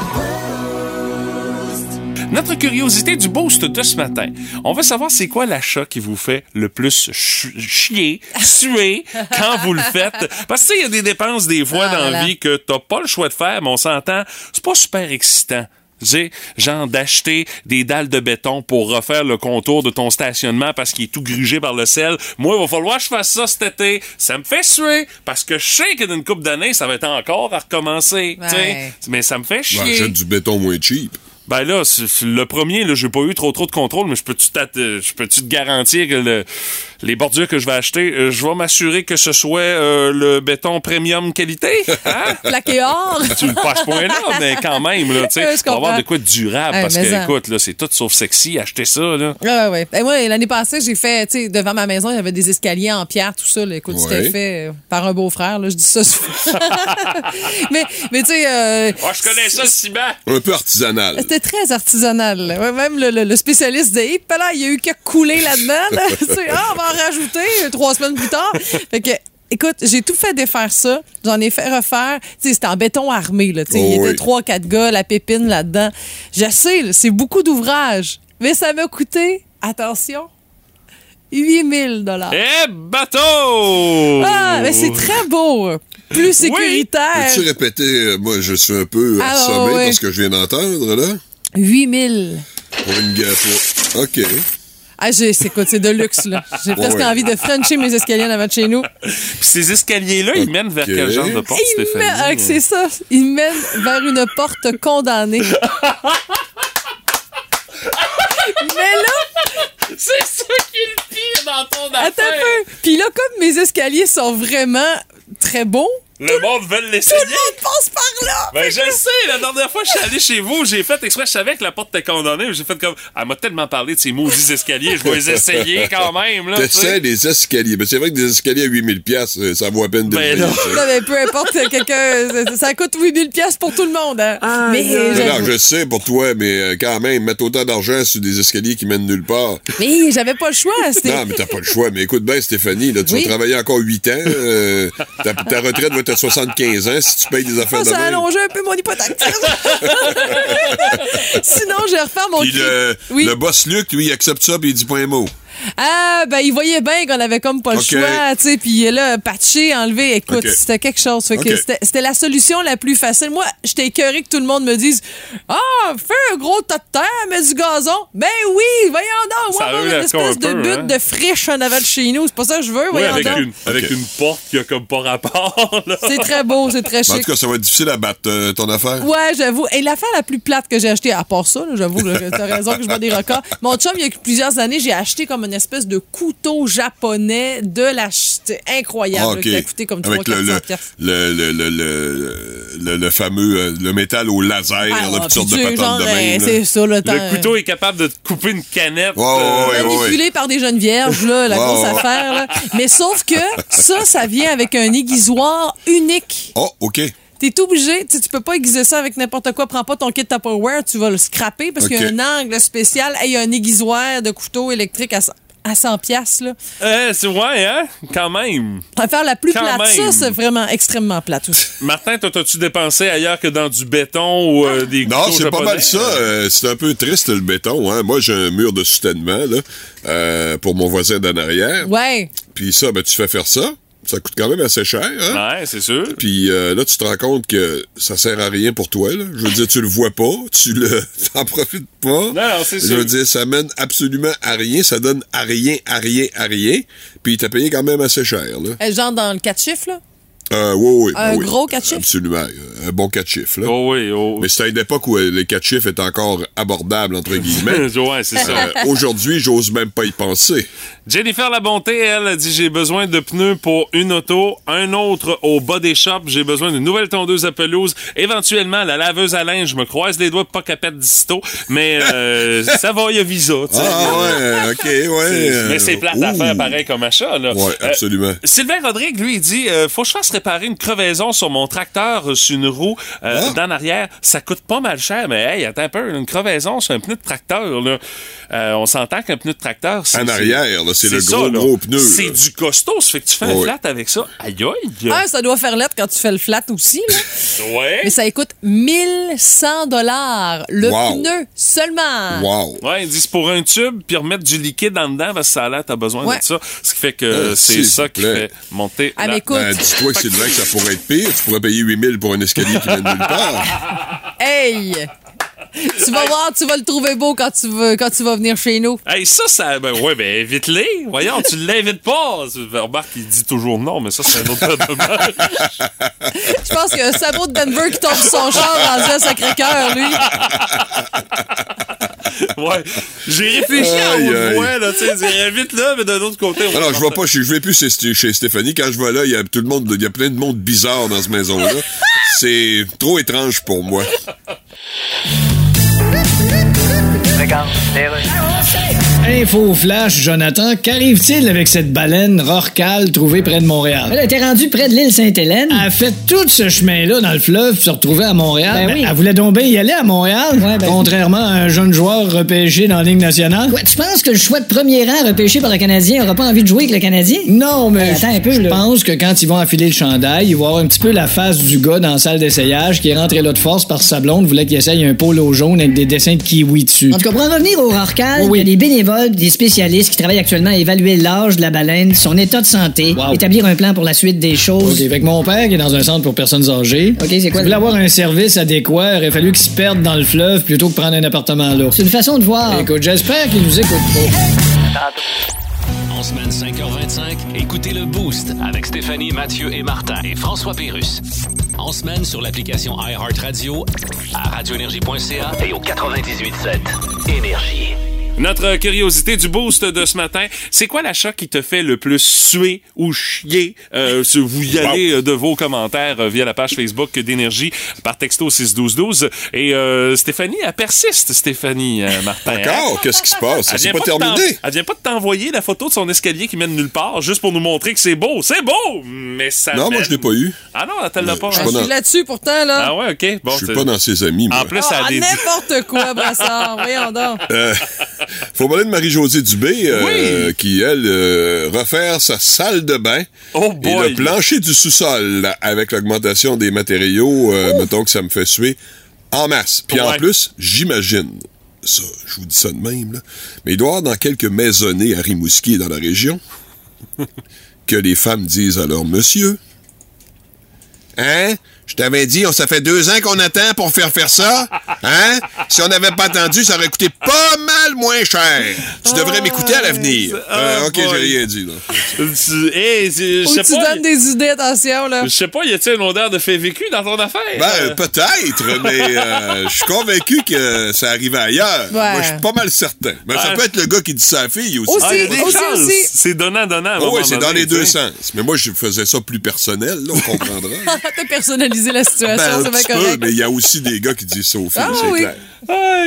Notre curiosité du boost de ce matin. On veut savoir c'est quoi l'achat qui vous fait le plus ch- chier, suer quand vous le faites. Parce que tu sais, il y a des dépenses des fois Ah, dans la voilà. vie que t'as pas le choix de faire, mais on s'entend, c'est pas super excitant. Tu sais, genre d'acheter des dalles de béton pour refaire le contour de ton stationnement parce qu'il est tout grugé par le sel. Moi, il va falloir que je fasse ça cet été. Ça me fait suer parce que je sais que d'une couple d'années, ça va être encore à recommencer. tu sais. Ouais. Mais ça me fait chier. Ben, achète du béton moins cheap. Ben là, c'est- c'est le premier, là, j'ai pas eu trop trop de contrôle, mais je peux-tu je peux-tu te garantir que le- les bordures que je vais acheter, euh, je vais m'assurer que ce soit euh, le béton premium qualité? Hein? Plaqué or. tu le passes point là, mais quand même, là, tu sais, avoir de quoi de durable, Ouais, parce que, ça. écoute, là, c'est tout sauf sexy, acheter ça, là. Ouais, ouais. Et moi, l'année passée, j'ai fait, tu sais, devant ma maison, il y avait des escaliers en pierre, tout ça. Là. Écoute, Ouais. c'était fait euh, par un beau-frère, là. Je dis ça souvent. mais, mais tu sais. euh, Oh, je connais ça, ciment! Un peu artisanal. C'était très artisanal. là. Ouais, même le, le- le spécialiste de Hip, là, il y a eu qu'à couler là-dedans. là. Ah, on va en rajouter euh, trois semaines plus tard. Fait que. Écoute, j'ai tout fait défaire ça. J'en ai fait refaire. C'était en béton armé. Là. Oh il y oui. était trois, quatre gars, la pépine là-dedans. Je sais, là, c'est beaucoup d'ouvrage. Mais ça m'a coûté attention, 8000 dollars. Eh, bateau! Ah, mais c'est très beau. Plus sécuritaire. Peux-tu répéter, euh, moi, je suis un peu Ah, assommé ouais. parce que je viens d'entendre, là? 8000. Pour une pour- OK. Ah, j'ai- c'est écoute, c'est de luxe, là. J'ai presque Ouais. envie de frencher mes escaliers en avant de chez nous. Puis ces escaliers-là, ils mènent vers quel genre de porte, Il Stéphanie? mène, ah, c'est ça. Il mène vers une porte condamnée. Mais là, C'est ça qui est le pire dans ton attends affaire. un peu. Puis là, comme mes escaliers sont vraiment très beaux, Le monde veut l'essayer. tout le monde passe par là. Ben, je le sais, la dernière fois que je suis allé chez vous, j'ai fait exprès, je savais que la porte était condamnée, mais j'ai fait comme, elle m'a tellement parlé de ces maudits escaliers, je vais les essayer quand même, là. T'essaies des escaliers. Mais c'est vrai que des escaliers à 8000 pièces, ça vaut à peine de Ben non. ça. Non, mais peu importe, quelqu'un, ça, ça coûte 8000 pièces pour tout le monde. Hein. mais Mais non, je sais pour toi, mais euh, quand même, mettre autant d'argent sur des escaliers qui mènent nulle part. mais j'avais pas le choix. C'était... Non, mais t'as pas le choix. Mais écoute bien, Stéphanie, là, tu Oui. vas travailler encore 8 ans. euh, ta, ta retraite va être à 75 ans si tu payes des affaires Ah, de ça a même. allongé un peu mon hypothèque. Sinon, je vais refaire mon Puis cri- le, Oui. le boss Luc, lui, il accepte ça puis il dit pas un mot. Ah, ben, il voyait bien qu'on avait comme pas le Ok. choix, tu sais, puis là, patché, enlevé, écoute, c'était quelque chose. Fait que Ok. c'était- la solution la plus facile. Moi, j'étais écœurée que tout le monde me dise Ah, fais un gros tas de terre, mets du gazon. Ben oui, voyons donc, moi, avoir une un espèce de peu, but hein? de friche en avant de chez nous. C'est pas ça que je veux, Oui, voyons avec, donc. une, avec une porte qui a comme pas rapport. C'est très beau, c'est très En chic. tout cas, ça va être difficile à battre euh, ton affaire. Ouais, j'avoue. Et l'affaire la plus plate que j'ai achetée, à part ça, j'avoue, t'as raison que je vois des records. Mon chum, il y a plusieurs années, j'ai acheté comme une espèce de couteau japonais de la... incroyable, Ah, là, qui a coûté comme 3 Avec le, 400 le, le, le, le, le, le- le fameux euh, le métal au laser, Ah, là, sortes de genre, de même. là. C'est ça, le temps. Le couteau est capable de te couper une canette. Euh, ouais. manipulé par des jeunes vierges, là, la grosse affaire. Là. Mais sauf que ça, ça vient avec un aiguisoir unique. Oh, OK. T'es obligé, tu peux pas aiguiser ça avec n'importe quoi. Prends pas ton kit Tupperware, tu vas le scraper parce qu'il y a un angle spécial. Hey, Il y a un aiguisoir de couteau électrique à, cent- à 100 piastres, là. euh, c'est ouais, hein? Quand même. L'affaire la plus Quand plate, ça, c'est vraiment extrêmement plate aussi. Martin, toi, t'as-tu dépensé ailleurs que dans du béton ou euh, des Non, c'est pas mal ça. euh, c'est un peu triste, le béton. Hein. Moi, j'ai un mur de soutènement là, euh, pour mon voisin d'en arrière. Ouais. Puis ça, ben, tu fais faire ça. Ça coûte quand même assez cher. Hein? Ouais, c'est sûr. Puis euh, là, tu te rends compte que ça sert à rien pour toi. Là. Je veux dire, tu le vois pas, tu le t'en profites pas. Non, non, c'est Je sûr. veux dire, ça mène absolument à rien. Ça donne à rien, à rien, à rien. Puis t'as payé quand même assez cher. Là. Euh, Genre dans le 4 chiffres, là? Euh, oui, oui. Un oui. gros quatre chiffres? Absolument. euh, Un bon quatre chiffres. Là. Oh oui, oh. Mais c'était à une époque où euh, les quatre chiffres étaient encore abordables, entre guillemets. ouais, c'est ça. Euh, Aujourd'hui, j'ose même pas y penser. Jennifer Labonté, elle, a dit j'ai besoin de pneus pour une auto, un autre au bas des shops, j'ai besoin d'une nouvelle tondeuse à pelouse, éventuellement la laveuse à linge, je me croise les doigts pas qu'elle pète d'ici mais euh, ça va, il y a visa. tu sais. Ah ouais, ok, ouais. C'est- Mais c'est plate à faire pareil comme achat. Là. Ouais, Euh, absolument. Sylvain Rodrigue, lui, il dit euh, faut que je fasse réparer une crevaison sur mon tracteur euh, sur une roue euh, Ah. d'en arrière. Ça coûte pas mal cher, mais hey, attends un peu, une crevaison sur un pneu de tracteur. Là. Euh, on s'entend qu'un pneu de tracteur, c'est. En arrière, là, c'est le ça, gros, là. gros pneu, C'est du costaud, ça fait que tu fais un flat avec ça. Aïe aïe. Ah, ça doit faire lettre quand tu fais le flat aussi, là. Ouais. Mais ça coûte 1100 dollars le Wow. pneu seulement. Wow. Ouais, ils disent pour un tube, puis remettre du liquide en dedans, parce que ça a l'air, t'as besoin Ouais. de ça. Ce qui fait que Euh, c'est ça qui plaît. fait monter. Ah, la- mais écoute, Ben, dis-toi que c'est vrai que ça pourrait être pire. Tu pourrais payer 8000 pour un escalier qui mène nulle part. hey! Tu vas voir, tu vas le trouver beau quand tu vas, quand tu vas venir chez nous. Hey, ça, ça. Ben, ouais, ben, évite-les. Voyons, tu l'invites pas. Remarque, il dit toujours non, mais ça, c'est un autre dommage. Je pense que Sabot de Denver qui tombe sur son char dans un Sacré-Cœur, lui. Ouais. J'ai réfléchi à Aïe, haute voix, là, tu sais, dire, invite-le, mais d'un autre côté. on Alors, je vois pas, je je vais plus chez, chez Stéphanie. Quand je vais là, il y a tout le monde, il y a plein de monde bizarre dans cette maison-là. C'est trop étrange pour moi. Info flash, Jonathan. Qu'arrive-t-il avec cette baleine rorcale trouvée près de Montréal? Elle était rendue près de l'île Sainte-Hélène. Elle a fait tout ce chemin-là dans le fleuve pour se retrouver à Montréal. Ben oui. Elle voulait donc bien y aller à Montréal, Ouais, ben- contrairement à un jeune joueur repêché dans la Ligue nationale. Quoi, tu penses que le choix de premier rang repêché par le Canadien aura pas envie de jouer avec le Canadien? Non, mais attends un peu, je pense que quand ils vont enfiler le chandail, ils vont avoir un petit peu la face du gars dans la salle d'essayage qui est rentré là de force parce que sa blonde voulait qu'il essaye un polo jaune avec des dessins de kiwi dessus. En tout cas, pour en revenir au Rorcal, Oui, il y a des bénévoles, des spécialistes qui travaillent actuellement à évaluer l'âge de la baleine, son état de santé, Wow. établir un plan pour la suite des choses. OK, que mon père, qui est dans un centre pour personnes âgées, OK, c'est quoi? voulait avoir un service adéquat, il aurait fallu qu'il se perde dans le fleuve plutôt que prendre un appartement là. C'est une façon de voir. Écoute, j'espère qu'il nous écoute pas. En semaine 5h25, écoutez le Boost avec Stéphanie, Mathieu et Martin et François Pérus. En semaine sur l'application iHeartRadio, à radioénergie.ca et au 98.7 Énergie. Notre curiosité du boost de ce matin, c'est quoi l'achat qui te fait le plus suer ou chier? Euh, si vous y allez euh, de vos commentaires euh, via la page Facebook d'Énergie par texto 61212. Et euh, Stéphanie, elle persiste, Stéphanie euh, Martin. hein? Encore? Qu'est-ce qui se passe? Elle C'est vient pas terminé. Elle vient pas de t'envoyer la photo de son escalier qui mène nulle part juste pour nous montrer que c'est beau. C'est beau! Mais ça Non, moi, je l'ai pas eu. Ah non, elle l'a pas. je suis là-dessus pourtant, là. Ah ouais, OK. Bon, Je suis pas dans ses amis, moi. En plus, ça Ah, a des... n'importe quoi, Brassard. Voyons donc. Faut parler de Marie-Josée Dubé, euh, qui, elle, euh, refaire sa salle de bain Oh et le plancher du sous-sol là, avec l'augmentation des matériaux. euh, mettons que ça me fait suer en masse. Puis en plus, j'imagine, ça, je vous dis ça de même, là, mais il doit y avoir dans quelques maisonnées à Rimouski et dans la région que les femmes disent à leur monsieur Hein? Je t'avais dit, on, ça fait deux ans qu'on attend pour faire faire ça. Hein? Si on n'avait pas attendu, ça aurait coûté pas mal moins cher. Tu devrais m'écouter à l'avenir. Ah, Euh, ok, j'ai rien dit, là. Tu- Hey, c'est- je Faut sais que tu pas. donnes des idées, attention, là. Je sais pas, y a-t-il une odeur de fait vécu dans ton affaire? Ben, peut-être, mais euh, je suis convaincu que ça arrivait ailleurs. Ouais. Moi, je suis pas mal certain. Mais ça Ouais. peut être le gars qui dit ça à la fille aussi. Aussi, Ah, y a des aussi, aussi. C'est donnant-donnant. Ah oui, c'est dans les deux sens. Mais moi, je faisais ça plus personnel, là, on comprendra. T'as personnalisé la situation, Ben, c'est bien peu, correct. mais il y a aussi des gars qui disent filles, Ah c'est oui. clair. Ah,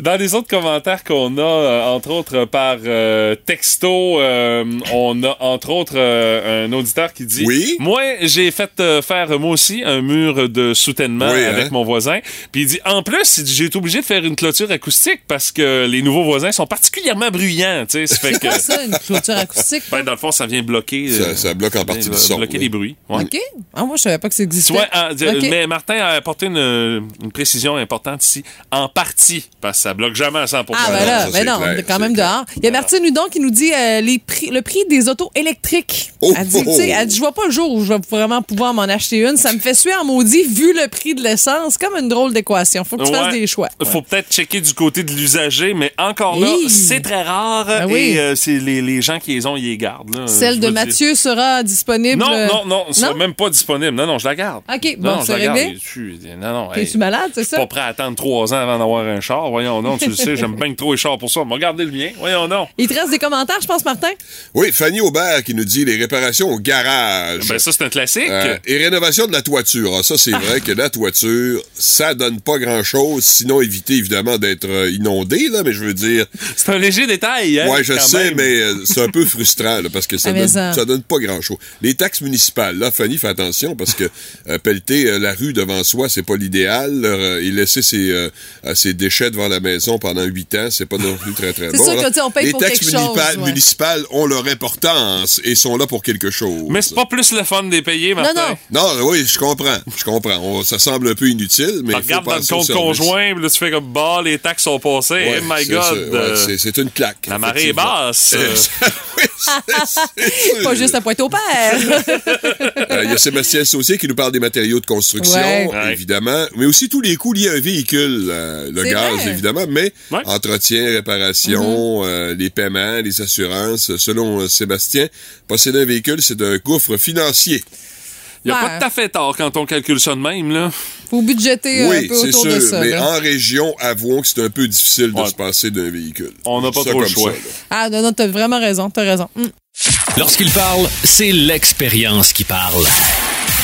Dans les autres commentaires qu'on a, euh, entre autres par euh, texto, euh, on a entre autres euh, un auditeur qui dit Oui? Moi, j'ai fait euh, faire moi aussi un mur de soutènement Oui, hein? avec mon voisin. Puis il dit En plus, j'ai été obligé de faire une clôture acoustique parce que les nouveaux voisins sont particulièrement bruyants. Tu sais, ça fait que. C'est ça, une clôture acoustique? Ben, dans le fond, ça vient bloquer. Ça- euh, ça bloque en partie le son, Bloquer oui. les bruits. Ouais. OK. Ah, moi, je savais pas que ça existait. OK. mais Martin a apporté une, une précision importante ici. En partie, parce que ça bloque jamais à 100 Ah, ben là, ça, ben non, clair, on est quand même clair. dehors. Il y a Martine Hudon qui nous dit euh, les prix, le prix des autos électriques. Oh, elle dit, oh, tu sais, oh. elle dit, je vois pas le jour où je vais vraiment pouvoir m'en acheter une. Ça me fait suer en maudit vu le prix de l'essence. comme une drôle d'équation. Faut que tu fasses Ouais. des choix. Faut peut-être checker du côté de l'usager, mais encore là, c'est très rare. Ben oui. Et euh, c'est les, les gens qui les ont, ils les gardent. là. Celle de dire. Mathieu sera disponible. Non, euh, non, non, c'est non? même pas disponible. Non, non, je la garde. OK, Non, bon, non, je c'est réglé. Je suis- Non, non, hey, T'es-tu malade, c'est ça? pas prêt à attendre trois ans avant d'avoir un char. Voyons donc, tu le sais, j'aime bien que trop les chars pour ça. Mais regardez le mien. Voyons donc. Il te reste des commentaires, je pense, Martin? Oui, Fanny Aubert qui nous dit les réparations au garage. Ben, ça, c'est un classique. Euh, et rénovation de la toiture. Ah, ça, c'est vrai que la toiture, ça donne pas grand-chose. Sinon, éviter évidemment d'être euh, inondé, là, mais je veux dire. C'est un léger détail. Hein, ouais, je sais, même. mais euh, c'est un peu frustrant, là, parce que ça Ah, donne, ça- ça donne pas grand-chose. Les taxes municipales, là, Fanny, fais attention, parce que euh, pelleter euh, la rue devant soi, c'est pas l'idéal. Euh, et laisser ses, euh, euh, ses déchets devant la maison pendant huit ans, c'est pas non plus très, très C'est bon. sûr là. que, tu sais, on paye Les pour taxes quelque chose, municipales, ouais. municipales ont leur importance et sont là pour quelque chose. Mais c'est pas plus le fun des payer, Martin. non. Non, oui, je comprends. Je comprends. On- ça semble un peu inutile, mais. Regardes dans le compte conjoint, là, tu fais comme, bah, les taxes sont passées. Ouais, oh my c'est God. Ouais, euh, c'est- une claque. la marée est basse. Euh, oui, Pas juste à pointe au père. Euh, Il y a Sébastien Saucier qui nous parle des matériaux de construction, Ouais. Ouais. évidemment, mais aussi tous les coûts liés à un véhicule, euh, le gaz, vrai. évidemment, mais Ouais. entretien, réparation, euh, les paiements, les assurances. Selon euh, Sébastien, posséder un véhicule, c'est un gouffre financier. Il n'y a Ouais. pas tout à fait tort quand on calcule ça de même, là. Faut budgéter un oui, peu c'est autour sûr, de ça. mais là. en région, avouons que c'est un peu difficile de Ouais. se passer d'un véhicule. On n'a pas trop le choix. ça. Ah, non, non, t'as vraiment raison, t'as raison. Hum. Lorsqu'il parle, c'est l'expérience qui parle.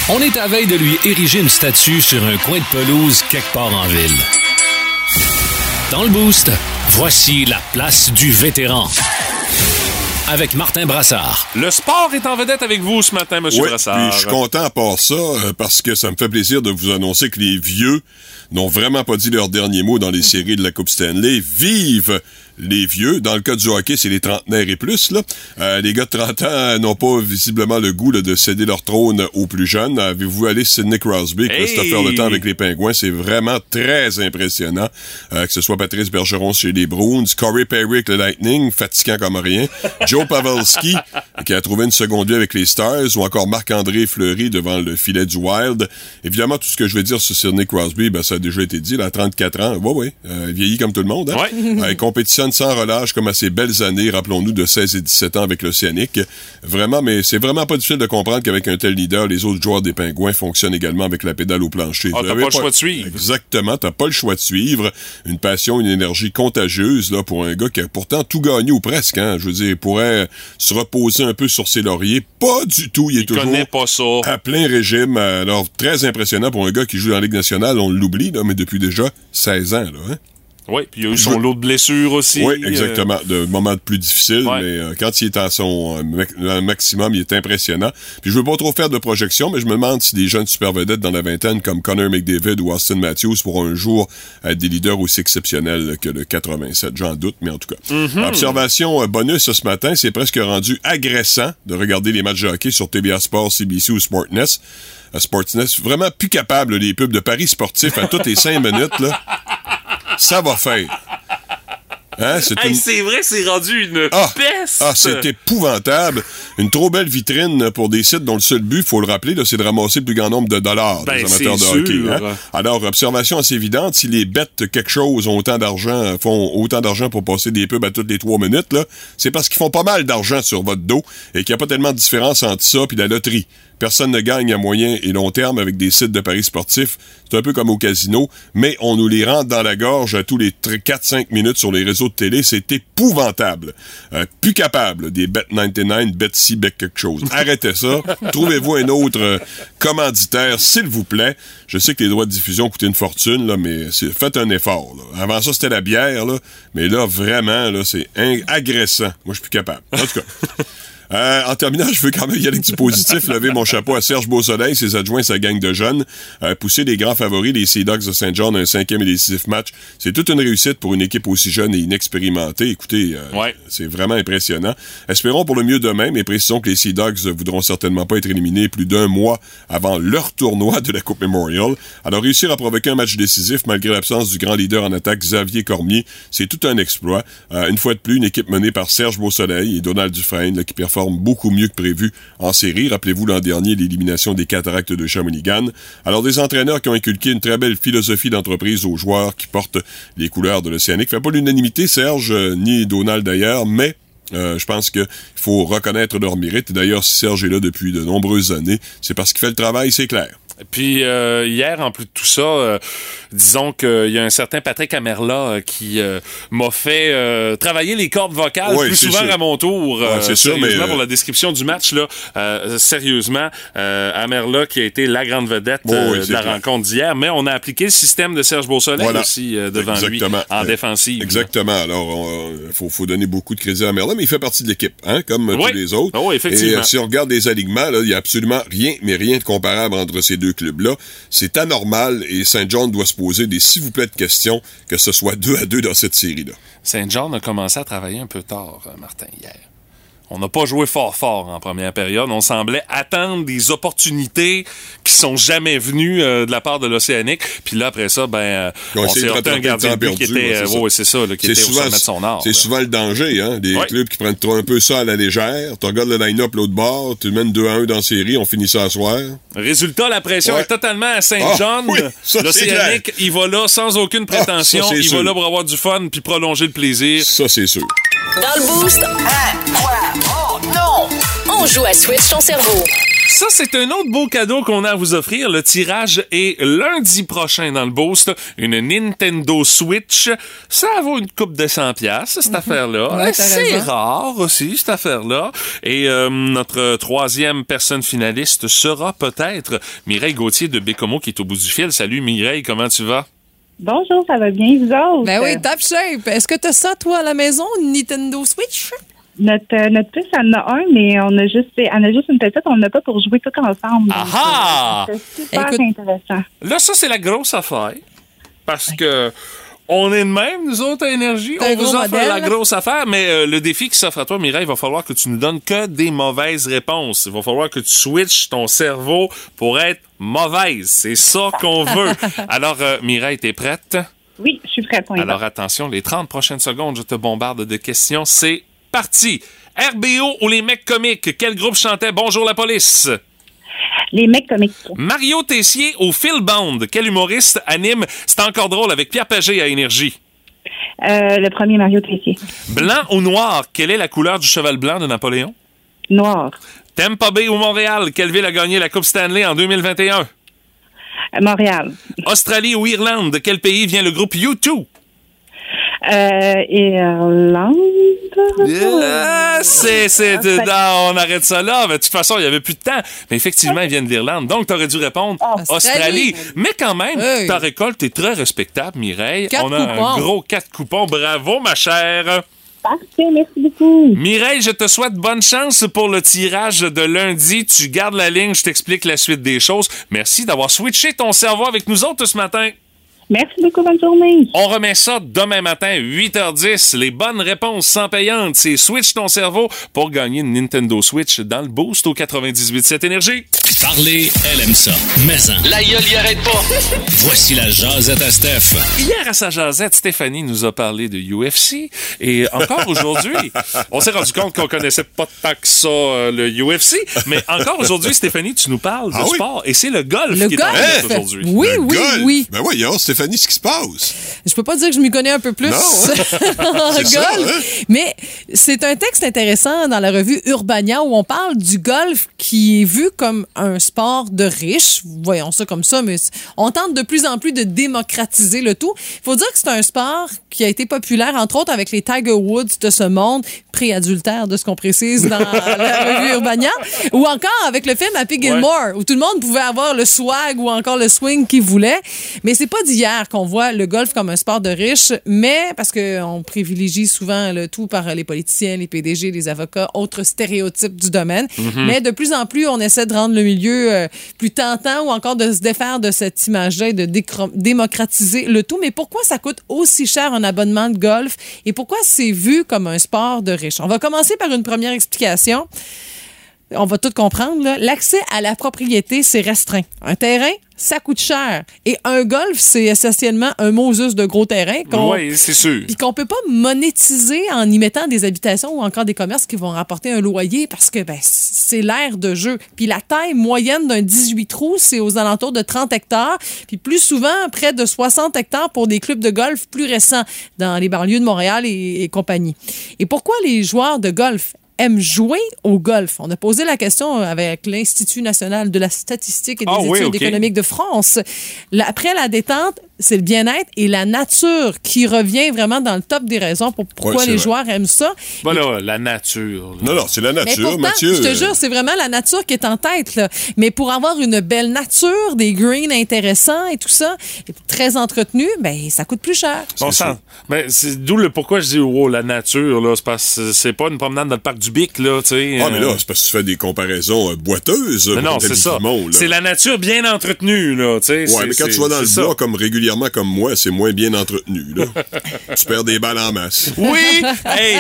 On est à veille de lui ériger une statue sur un coin de pelouse quelque part en ville. Dans le boost, voici la place du vétéran. Avec Martin Brassard. Le sport est en vedette avec vous ce matin, Monsieur Oui, Brassard. puis je suis content à part ça, euh, parce que ça me fait plaisir de vous annoncer que les vieux n'ont vraiment pas dit leur dernier mot dans les séries de la Coupe Stanley. Vive les vieux. Dans le cas du hockey, c'est les trentenaires et plus. Là. Euh, les gars de 30 ans n'ont pas visiblement le goût là, de céder leur trône aux plus jeunes. Avez-vous allé Sidney Crosby, Christopher! Le Temps avec les Pingouins? C'est vraiment très impressionnant. Euh, que ce soit Patrice Bergeron chez les Bruins, Corey Perry avec le Lightning, fatigant comme rien, Joe Pavelski, qui a trouvé une seconde vie avec les Stars, ou encore Marc-André Fleury devant le filet du Wild. Évidemment, tout ce que je vais dire sur Sidney Crosby, ben, ça a déjà été dit, il a 34 ans. Ouais, ouais, euh, vieilli comme tout le monde. Hein? Euh, sans relâche comme à ses belles années, rappelons-nous, de 16 et 17 ans avec l'Océanique. Vraiment, mais c'est vraiment pas difficile de comprendre qu'avec un tel leader, les autres joueurs des Pingouins fonctionnent également avec la pédale au plancher. Ah, t'as avez pas le choix de suivre. Exactement, t'as pas le choix de suivre. Une passion, une énergie contagieuse là pour un gars qui a pourtant tout gagné ou presque. Hein. Je veux dire, il pourrait se reposer un peu sur ses lauriers. Pas du tout. Il est toujours connaît pas ça. à plein régime. Alors, très impressionnant pour un gars qui joue dans la Ligue nationale. On l'oublie, là, mais depuis déjà 16 ans. Là, hein. Oui, puis il y a eu son lot de blessures aussi. Oui, euh, exactement. De moments plus difficiles, Ouais. mais euh, quand il est à son euh, à maximum, il est impressionnant. Puis je veux pas trop faire de projections, mais je me demande si des jeunes super vedettes dans la vingtaine comme Connor McDavid ou Austin Matthews pourront un jour être des leaders aussi exceptionnels que le 87. J'en doute, mais en tout cas. Mhm. Observation euh, bonus ce matin, c'est presque rendu agressant de regarder les matchs de hockey sur TBA Sports, CBC ou Sportness. Euh, Sportsness, vraiment plus capable, les pubs de paris sportifs à toutes les cinq minutes, là. Ça va faire. Hein, c'est Hey, une- c'est vrai, c'est rendu une ah, peste. ah, c'est épouvantable. Une trop belle vitrine pour des sites dont le seul but, faut le rappeler, c'est de ramasser le plus grand nombre de dollars Ben, des amateurs de hockey. hein. Alors, observation assez évidente, si les bêtes quelque chose ont autant d'argent, font autant d'argent pour passer des pubs à toutes les trois minutes, c'est parce qu'ils font pas mal d'argent sur votre dos et qu'il n'y a pas tellement de différence entre ça et la loterie. Personne ne gagne à moyen et long terme avec des sites de paris sportifs. C'est un peu comme au casino, mais on nous les rentre dans la gorge à tous les 4-5 minutes sur les réseaux de télé. C'est épouvantable. Euh, plus capable des Bet 99, Bet quelque chose. Arrêtez ça. Trouvez-vous un autre euh, commanditaire, s'il vous plaît. Je sais que les droits de diffusion coûtent une fortune, là, mais faites un effort. là. Avant ça, c'était la bière, là, mais là, vraiment, là, c'est agressant. Moi, je suis plus capable. En tout cas. Euh, en terminant, je veux quand même y aller du positif, lever mon chapeau à Serge Beausoleil, ses adjoints, sa gang de jeunes, euh, pousser les grands favoris, les Sea Dogs de Saint John, à un cinquième et décisif match. C'est toute une réussite pour une équipe aussi jeune et inexpérimentée. Écoutez, euh, c'est vraiment impressionnant. Espérons pour le mieux demain, mais précisons que les Sea Dogs voudront certainement pas être éliminés plus d'un mois avant leur tournoi de la Coupe Memorial. Alors réussir à provoquer un match décisif malgré l'absence du grand leader en attaque, Xavier Cormier, c'est tout un exploit. Euh, une fois de plus, une équipe menée par Serge Beausoleil et Donald Dufresne, là, qui performe beaucoup mieux que prévu en série. Rappelez-vous l'an dernier l'élimination des cataractes de Shawinigan. Alors des entraîneurs qui ont inculqué une très belle philosophie d'entreprise aux joueurs qui portent les couleurs de l'Océanique. Fait pas l'unanimité, Serge, euh, ni Donald d'ailleurs, mais euh, je pense qu'il faut reconnaître leur mérite. D'ailleurs, si Serge est là depuis de nombreuses années, c'est parce qu'il fait le travail, c'est clair. Puis euh, hier, en plus de tout ça, disons qu'il y a un certain Patrick Amerla euh, qui euh, m'a fait euh, travailler les cordes vocales Ouais, plus souvent sûr. à mon tour. Ouais, c'est sûr, sérieusement, mais, euh, pour la description du match, là, euh, sérieusement, euh, Amerla qui a été la grande vedette euh, de la clair. rencontre d'hier, mais on a appliqué le système de Serge Beausoleil Voilà. aussi euh, devant Exactement. lui en Euh, défensive. Exactement. Alors, il faut, faut donner beaucoup de crédit à Merlin, mais il fait partie de l'équipe, hein, comme euh, Oui. tous les autres. Oh, effectivement. Et euh, si on regarde les alignements, il y a absolument rien, mais rien de comparable entre ces deux clubs-là. C'est anormal et Saint John doit se poser des s'il vous plaît de questions que ce soit deux à deux dans cette série-là. Saint John a commencé à travailler un peu tard, euh, Martin, hier. On n'a pas joué fort fort en première période. On semblait attendre des opportunités qui sont jamais venues euh, de la part de l'Océanique. Puis là, après ça, ben, euh, on s'est un gardien de qui perdu, était, ouais, c'est ça. ouais, c'est ça, là, qui C'est était au souvent, sommet de son art. c'est souvent le danger, hein, des Ouais. clubs qui prennent trop un peu ça à la légère. Tu regardes le line-up l'autre bord, tu mènes 2 à 1 dans la série, on finit ça à soir. Résultat, la pression Ouais. est totalement à Ah, oui, ça, c'est L'Océanique, il va là sans aucune prétention. ça, c'est il sûr. va là pour avoir du fun puis prolonger le plaisir. Ça, c'est sûr. Dans le boost! On joue à Switch ton cerveau. Ça, c'est un autre beau cadeau qu'on a à vous offrir. Le tirage est lundi prochain dans le Boost. Une Nintendo Switch. Ça vaut une coupe de 100 pièces cette affaire-là. Ouais, c'est rare aussi, cette affaire-là. Et euh, notre troisième personne finaliste sera peut-être Mireille Gauthier de Bécomo qui est au bout du fil. Salut Mireille, comment tu vas? Bonjour, ça va bien, vous autres? Ben oui, top shape. Est-ce que t'as ça, toi, à la maison, une Nintendo Switch? Notre, euh, notre fils en a un, mais on a juste, on a juste une petite, on n'a pas pour jouer tout ensemble. Donc, Ah! euh, C'est super Écoute- intéressant. Là, ça, c'est la grosse affaire. Parce que On est de même, nous autres, à Énergie. On vous offre modèle. la grosse affaire, mais euh, le défi qui s'offre à toi, Mireille, il va falloir que tu nous donnes que des mauvaises réponses. Il va falloir que tu switches ton cerveau pour être mauvaise. C'est ça qu'on veut. Alors, euh, Mireille, t'es prête? Oui, je suis prête. Alors, attention, les 30 prochaines secondes, je te bombarde de questions. C'est parti. RBO ou les mecs comiques? Quel groupe chantait Bonjour la police? Les mecs comiques. Mario Tessier ou Phil Bond? Quel humoriste anime C'est encore drôle avec Pierre Pagé à Énergie? Euh, le premier Mario Tessier. Blanc ou noir? Quelle est la couleur du cheval blanc de Napoléon? Noir. Tampa Bay ou Montréal? Quelle ville a gagné la Coupe Stanley en 2021? Euh, Montréal. Australie ou Irlande? De quel pays vient le groupe U2? Euh, Irlande? Ah, c'est, c'est, Australie. non, on arrête ça là. Mais de toute façon, il y avait plus de temps. Mais effectivement, ils viennent d'Irlande. Donc, t'aurais dû répondre Australie. Australie. Mais quand même, Hey. ta récolte est très respectable, Mireille. Quatre on a un coupons. gros quatre coupons. Bravo, ma chère. Parfait, merci beaucoup. Mireille, je te souhaite bonne chance pour le tirage de lundi. Tu gardes la ligne, je t'explique la suite des choses. Merci d'avoir switché ton cerveau avec nous autres ce matin. Merci beaucoup, bonne journée. On remet ça demain matin, 8h10. Les bonnes réponses sans payantes, c'est Switch ton cerveau pour gagner une Nintendo Switch dans le boost au 98.7 Énergie. Parler, elle aime ça. Mais en. La gueule y arrête pas. Voici la jasette à Steph. Hier à sa jasette, Stéphanie nous a parlé de UFC et encore aujourd'hui, on s'est rendu compte qu'on connaissait pas tant que ça euh, le UFC, mais encore aujourd'hui, Stéphanie, tu nous parles de Ah oui? sport et c'est le golf Le qui est en golf? jeu aujourd'hui. Oui, Le oui, golf? oui. Ben voyons, Stéphanie, ce qui se passe? Je peux pas dire que je m'y connais un peu plus Non, hein? en ça, golf, hein? mais c'est un texte intéressant dans la revue Urbania où on parle du golf qui est vu comme un sport de riches. Voyons ça comme ça, mais on tente de plus en plus de démocratiser le tout. Il faut dire que c'est un sport qui a été populaire, entre autres avec les Tiger Woods de ce monde, préadultère de ce qu'on précise dans la revue Urbania, ou encore avec le film Happy Gilmore, où tout le monde pouvait avoir le swag ou encore le swing qu'il voulait. Mais c'est pas d'hier qu'on voit le golf comme un sport de riches, mais parce qu'on privilégie souvent le tout par les politiciens, les PDG, les avocats, autres stéréotypes du domaine. Mais de plus en plus, on essaie de rendre le milieu euh, plus tentant ou encore de se défaire de cette image-là et de démocratiser le tout. Mais pourquoi ça coûte aussi cher un abonnement de golf et pourquoi c'est vu comme un sport de riches? On va commencer par une première explication on va tout comprendre, l'accès à la propriété, c'est restreint. Un terrain, ça coûte cher. Et un golf, c'est essentiellement un Moses de gros terrain qu'on Oui, c'est sûr. puis qu'on peut pas monétiser en y mettant des habitations ou encore des commerces qui vont rapporter un loyer parce que ben, c'est l'air de jeu. Puis la taille moyenne d'un 18 trous, c'est aux alentours de 30 hectares. Puis plus souvent, près de 60 hectares pour des clubs de golf plus récents dans les banlieues de Montréal et, et compagnie. Et pourquoi les joueurs de golf aiment jouer au golf. On a posé la question avec l'Institut national de la statistique et des Ah oui, études économiques de France. Après la détente, c'est le bien-être et la nature qui revient vraiment dans le top des raisons pour pourquoi les vrai. joueurs aiment ça. Voilà, la nature. là. Non, non, c'est la Mais nature, pourtant, Mathieu. je te jure, c'est vraiment la nature qui est en tête. Là. Mais pour avoir une belle nature, des greens intéressants et tout ça, et très entretenu, ben ça coûte plus cher. Bon sang. Ben, c'est d'où le pourquoi je dis wow, la nature là, c'est parce que c'est pas une promenade dans le parc du Bic là, tu sais. Ah, mais là, euh, c'est parce que tu fais des comparaisons euh, boiteuses. mais non, c'est ça. C'est la nature bien entretenue là, tu sais. Ouais, mais quand tu vas dans le bois comme régulièrement comme moi, c'est moins bien entretenu. Là. tu perds des balles en masse. Oui, hey,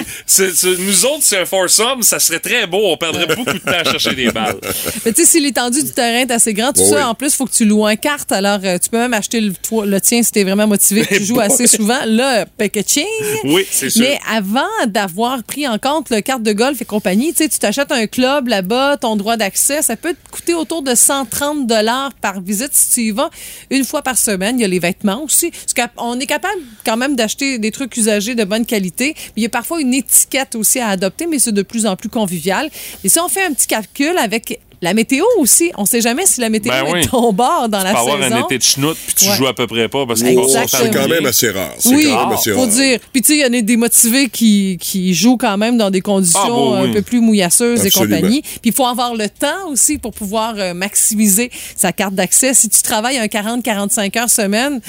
nous autres, c'est un foursome, ça serait très beau. On perdrait beaucoup de temps à chercher des balles. Mais tu sais, si l'étendue du terrain est assez grand, tout Oui, ça, oui. en plus, il faut que tu loues un carte. Alors, euh, tu peux même acheter le, toi- le tien si tu es vraiment motivé, que tu joues assez souvent. Là, packaging. Oui, c'est sûr. Mais avant d'avoir pris en compte le carte de golf et compagnie, tu sais, tu t'achètes un club là-bas, ton droit d'accès, ça peut te coûter autour de 130 dollars par visite si tu y vas une fois par semaine. Il y a les qu'on est capable quand même d'acheter des trucs usagés de bonne qualité. Il y a parfois une étiquette aussi à adopter, mais c'est de plus en plus convivial. Et si on fait un petit calcul avec la météo aussi, on sait jamais si la météo Ben oui. est ton bord dans Tu la peux avoir saison. un été de chenoute puis tu Ouais. joues à peu près pas parce que ça C'est quand même assez rare. C'est Oui, quand même assez faut dire. Puis tu sais, il y en a des motivés qui, qui jouent quand même dans des conditions Ah, bon, oui. un peu plus mouillasseuses Absolument. et compagnie. Puis il faut avoir le temps aussi pour pouvoir euh, maximiser sa carte d'accès. Si tu travailles un 40-45 heures semaine,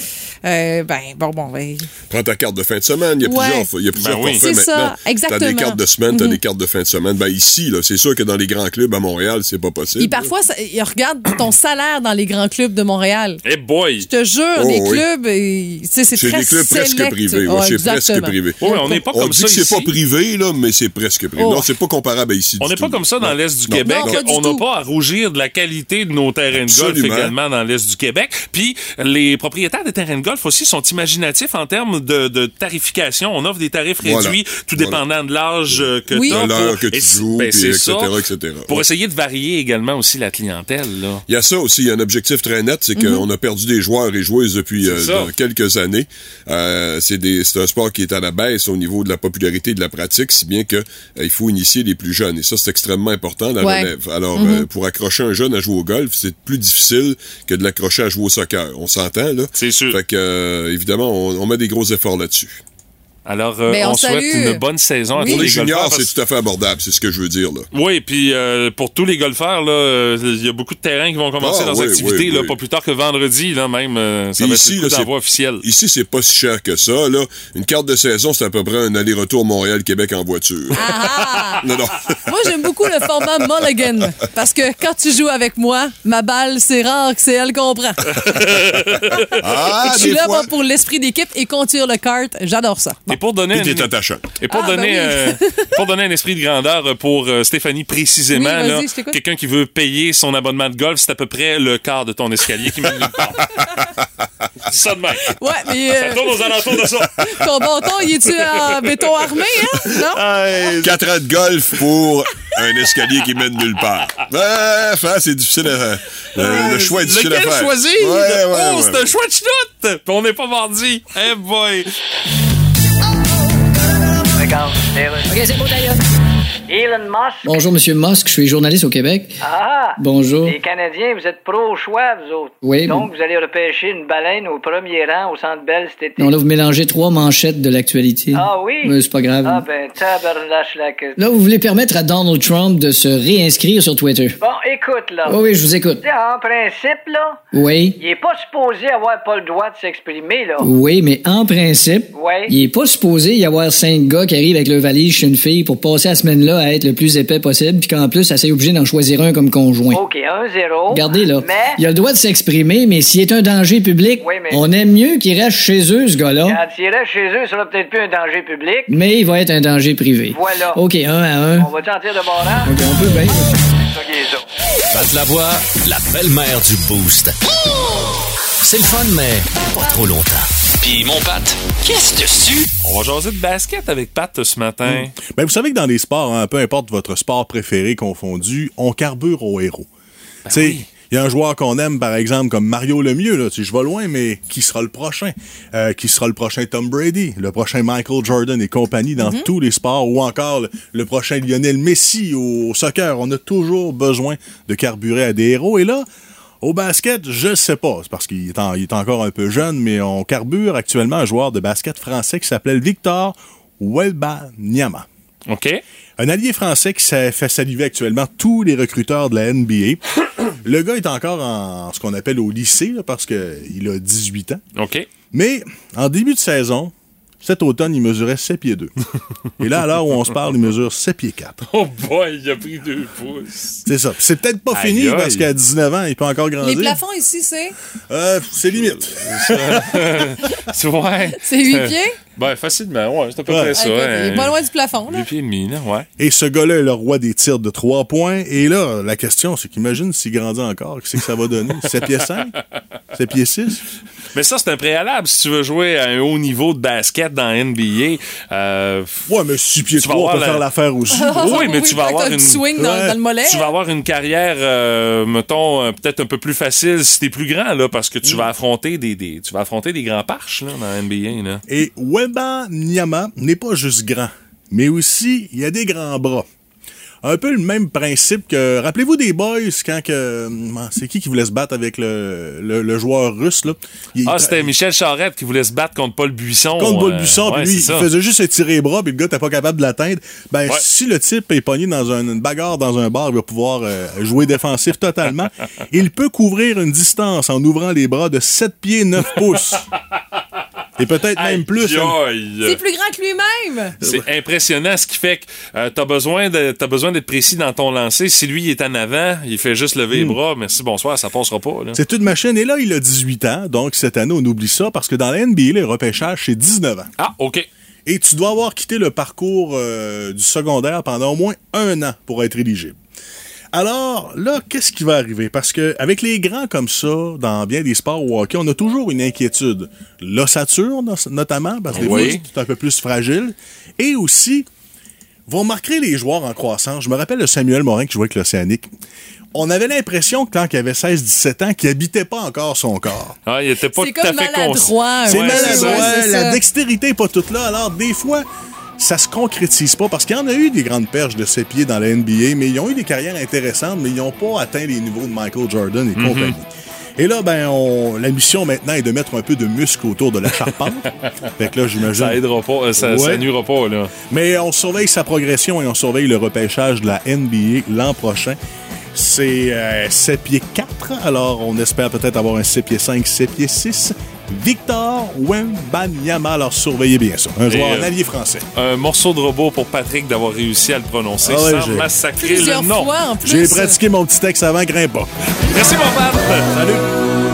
euh, ben bon, bon, ben, Prends ta carte de fin de semaine. Il y a Ouais. plusieurs, il y a plusieurs Ben oui. forfaits C'est maintenant. ça, exactement. T'as des cartes de semaine, t'as Mhm. des cartes de fin de semaine. Ben ici, là, c'est sûr que dans les grands clubs à Montréal, c'est pas possible. Et parfois, ça- il regarde ton salaire dans les grands clubs de Montréal. Eh boy! Je te jure, Oh, les oui. clubs, c'est des clubs presque privés. Ouais, ouais, c'est presque privé. Ouais, on n'est pas on comme dit ça que c'est pas privé, là, mais c'est presque privé. Oh. Non, c'est pas comparable à ici. On n'est pas comme ça dans l'Est du Non, Québec. non, on n'a pas à rougir de la qualité de nos terrains de golf également dans l'Est du Québec. Puis les propriétaires des terrains de golf aussi sont imaginatifs en termes de, de tarification. On offre des tarifs Voilà. réduits, tout Voilà. dépendant de l'âge euh, que Oui. tu as. De l'heure que tu joues, c'est etc.. Pour essayer de varier également aussi la clientèle. Là. Il y a ça aussi, il y a un objectif très net, c'est Mhm. qu'on a perdu des joueurs et joueuses depuis euh, dans quelques années. Euh, c'est un sport qui est à la baisse au niveau de la popularité de la pratique, si bien que euh, il faut initier les plus jeunes. Et ça, c'est extrêmement important, la Ouais. relève. Alors, Mhm. euh, pour accrocher un jeune à jouer au golf, c'est plus difficile que de l'accrocher à jouer au soccer. On s'entend, là? C'est sûr. Fait que, évidemment, on, on met des gros efforts là-dessus. Alors, euh, Mais on on, souhaite une bonne saison à Oui. tous Pour les les golfeurs. juniors, parce- c'est tout à fait abordable, c'est ce que je veux dire, là. Oui, puis euh, pour tous les golfeurs, là, euh, il y a beaucoup de terrains qui vont commencer Ah, leurs oui, activités, oui, là, oui. pas plus tard que vendredi, là, même. euh, ça va ici, être d'envoi officiel. Ici, c'est pas si cher que ça, là. Une carte de saison, c'est à peu près un aller-retour Montréal-Québec en voiture. Ah! non, non. Moi, j'aime beaucoup le format Mulligan. Parce que quand tu joues avec moi, ma balle, c'est rare que c'est elle qu'on prend. Ah, je suis là fois. moi, pour l'esprit d'équipe et conduire le kart. J'adore ça. Et pour donner, Puis une- t'es attachant. et pour Ah, donner, ben oui. euh, pour donner un esprit de grandeur pour euh, Stéphanie précisément, Oui, quelqu'un qui veut payer son abonnement de golf, c'est à peu près le quart de ton escalier qui mène ça de même. Ouais, mais Ça euh, tourne aux alentours de ça. ton bâton, il est-tu en béton armé, hein? Non? Quatre ans de golf pour un escalier qui mène nulle part. Bref, hein, c'est difficile à... le- le choix est difficile Lequel à faire. choisir? Ouais, ouais, oh, ouais, c'est ouais. un choix de chenoute! Puis on n'est pas mardi. Eh boy! OK, c'est beau, d'ailleurs. Elon Musk. Bonjour, Monsieur Musk, je suis journaliste au Québec. Ah! Bonjour. Les Canadiens, vous êtes pro-choix, vous autres. Oui, Donc, vous allez repêcher une baleine au premier rang au Centre Bell cet été. Non, là, vous mélangez trois manchettes de l'actualité. Ah oui? Mais c'est pas grave. Ah ben, tabarnache la. Là, vous voulez permettre à Donald Trump de se réinscrire sur Twitter? Bon, écoute, là. Oui, oui, je vous écoute. En principe, là, Oui. il est pas supposé avoir pas le droit de s'exprimer, là. Oui, mais en principe, Ouais. il est pas supposé y avoir cinq gars qui arrivent avec leur valise chez une fille pour passer la semaine-là à être le plus épais possible, puis qu'en plus, elle s'est obligée d'en choisir un comme conjoint. OK, 1-0. Regardez, là. Mais, Il a le droit de s'exprimer, mais s'il est un danger public, Oui, mais- on aime mieux qu'il reste chez eux, ce gars-là. quand il reste chez eux, ça sera peut-être plus un danger public. Mais il va être un danger privé. Voilà. OK, un à un. On va sentir de bon rang? OK, on peut bien. Ça ça. Pat la voix, la belle-mère du Boost. C'est le fun, mais pas trop longtemps. Puis mon Pat, qu'est-ce dessus? On va jaser de basket avec Pat ce matin. Ben, vous savez que dans les sports, hein, peu importe votre sport préféré confondu, on carbure au héros. Ben tu sais, il y a un joueur qu'on aime, par exemple, comme Mario Lemieux, là, tu sais, je vais loin, mais qui sera le prochain? Euh, qui sera le prochain Tom Brady, le prochain Michael Jordan et compagnie dans Mm-hmm. tous les sports, ou encore le, le prochain Lionel Messi au soccer. On a toujours besoin de carburer à des héros. Et là, au basket, je sais pas, c'est parce qu'il est, en- il est encore un peu jeune, mais on carbure actuellement un joueur de basket français qui s'appelle Victor Wembanyama. OK? Un allié français qui s'est fait saliver actuellement tous les recruteurs de la NBA. Le gars est encore en ce qu'on appelle au lycée, là, parce qu'il a 18 ans. OK. Mais en début de saison, cet automne, il mesurait 7 pieds 2. Et là, à l'heure où on se parle, il mesure 7 pieds 4. Oh boy, il a pris deux pouces. C'est ça. C'est peut-être pas Aïe, fini aïe. parce qu'à 19 ans, il peut encore grandir. Les plafonds ici, c'est? Euh, c'est limite. C'est ouais. C'est huit pieds? Ben, facilement, ouais, c'est à peu Ouais. près ça. Il est pas loin du plafond, là. Pieds et demi, là, ouais. Et ce gars-là est le roi des tirs de 3 points. Et là, la question, c'est qu'imagine s'il grandit encore. Qu'est-ce que ça va donner? 7 pieds 5? 7 pieds 6? Mais ça, c'est un préalable. Si tu veux jouer à un haut niveau de basket dans NBA, euh, Ouais, mais 6 pieds Tu vas 3, on avoir peut la- faire l'affaire aussi. oui, mais tu vas avoir une... swing dans, Ouais. dans le mollet. Tu vas avoir une carrière, euh, mettons, euh, peut-être un peu plus facile si t'es plus grand, là, parce que tu Mm. vas affronter des, des- tu vas affronter des grands parches, là, dans la NBA, là. Et Wemba Nyama n'est pas juste grand, mais aussi il a des grands bras. Un peu le même principe que. Rappelez-vous des boys quand que. ah, C'est qui qui voulait se battre avec le, le, le joueur russe, là? Il- Ah, c'était Michel Charette qui voulait se battre contre Paul Buisson. contre Paul euh, Buisson, ouais, puis lui, il ça. faisait juste étirer les bras, puis le gars t'es pas capable de l'atteindre. Ben, Ouais. si le type est pogné dans un- une bagarre dans un bar, il va pouvoir euh, jouer défensif totalement. il peut couvrir une distance en ouvrant les bras de 7 pieds 9 pouces. Et peut-être même plus. hein. C'est plus grand que lui-même. C'est impressionnant ce qui fait que euh, t'as besoin de t'as besoin d'être précis dans ton lancer. Si lui il est en avant, il fait juste lever les bras. Merci, bonsoir, ça passera pas. Hmm. C'est une machine. Et là, il a 18 ans. Donc, cette année, on oublie ça parce que dans la NBA, le repêchage, c'est 19 ans. Ah, OK. Et tu dois avoir quitté le parcours euh, du secondaire pendant au moins un an pour être éligible. Alors, là, qu'est-ce qui va arriver? Parce que avec les grands comme ça, dans bien des sports au hockey, on a toujours une inquiétude. L'ossature, no- notamment, parce que des Oui. fois, c'est un peu plus fragile. Et aussi, vont marquer les joueurs en croissance. Je me rappelle de Samuel Morin qui jouait avec l'Océanique. On avait l'impression que quand il avait 16-17 ans, qu'il habitait pas encore son corps. Ah, il était pas C'est tout à comme fait maladroit. C'est Ouais, maladroit, ouais, la dextérité n'est pas toute là. Alors, des fois, ça se concrétise pas parce qu'il y en a eu des grandes perches de ses pieds dans la NBA, mais ils ont eu des carrières intéressantes, mais ils n'ont pas atteint les niveaux de Michael Jordan et Mhm. compagnie. Et là, ben, on, la mission maintenant est de mettre un peu de muscle autour de la charpente. fait que là, j'imagine. Ça aidera pas, euh, ça, ça Ouais. nuira pas, là. Mais on surveille sa progression et on surveille le repêchage de la NBA l'an prochain. C'est euh, 7 pieds 4, alors on espère peut-être avoir un 7 pieds 5, 7 pieds 6. Victor Wembanyama, alors surveillez bien ça. Un joueur euh, en allié français. Un morceau de robot pour Patrick d'avoir réussi à le prononcer Ah ouais, sans massacrer Plusieurs le nom. fois en plus. J'ai pratiqué mon petit texte avant, grimpe pas. Merci, mon père. Salut!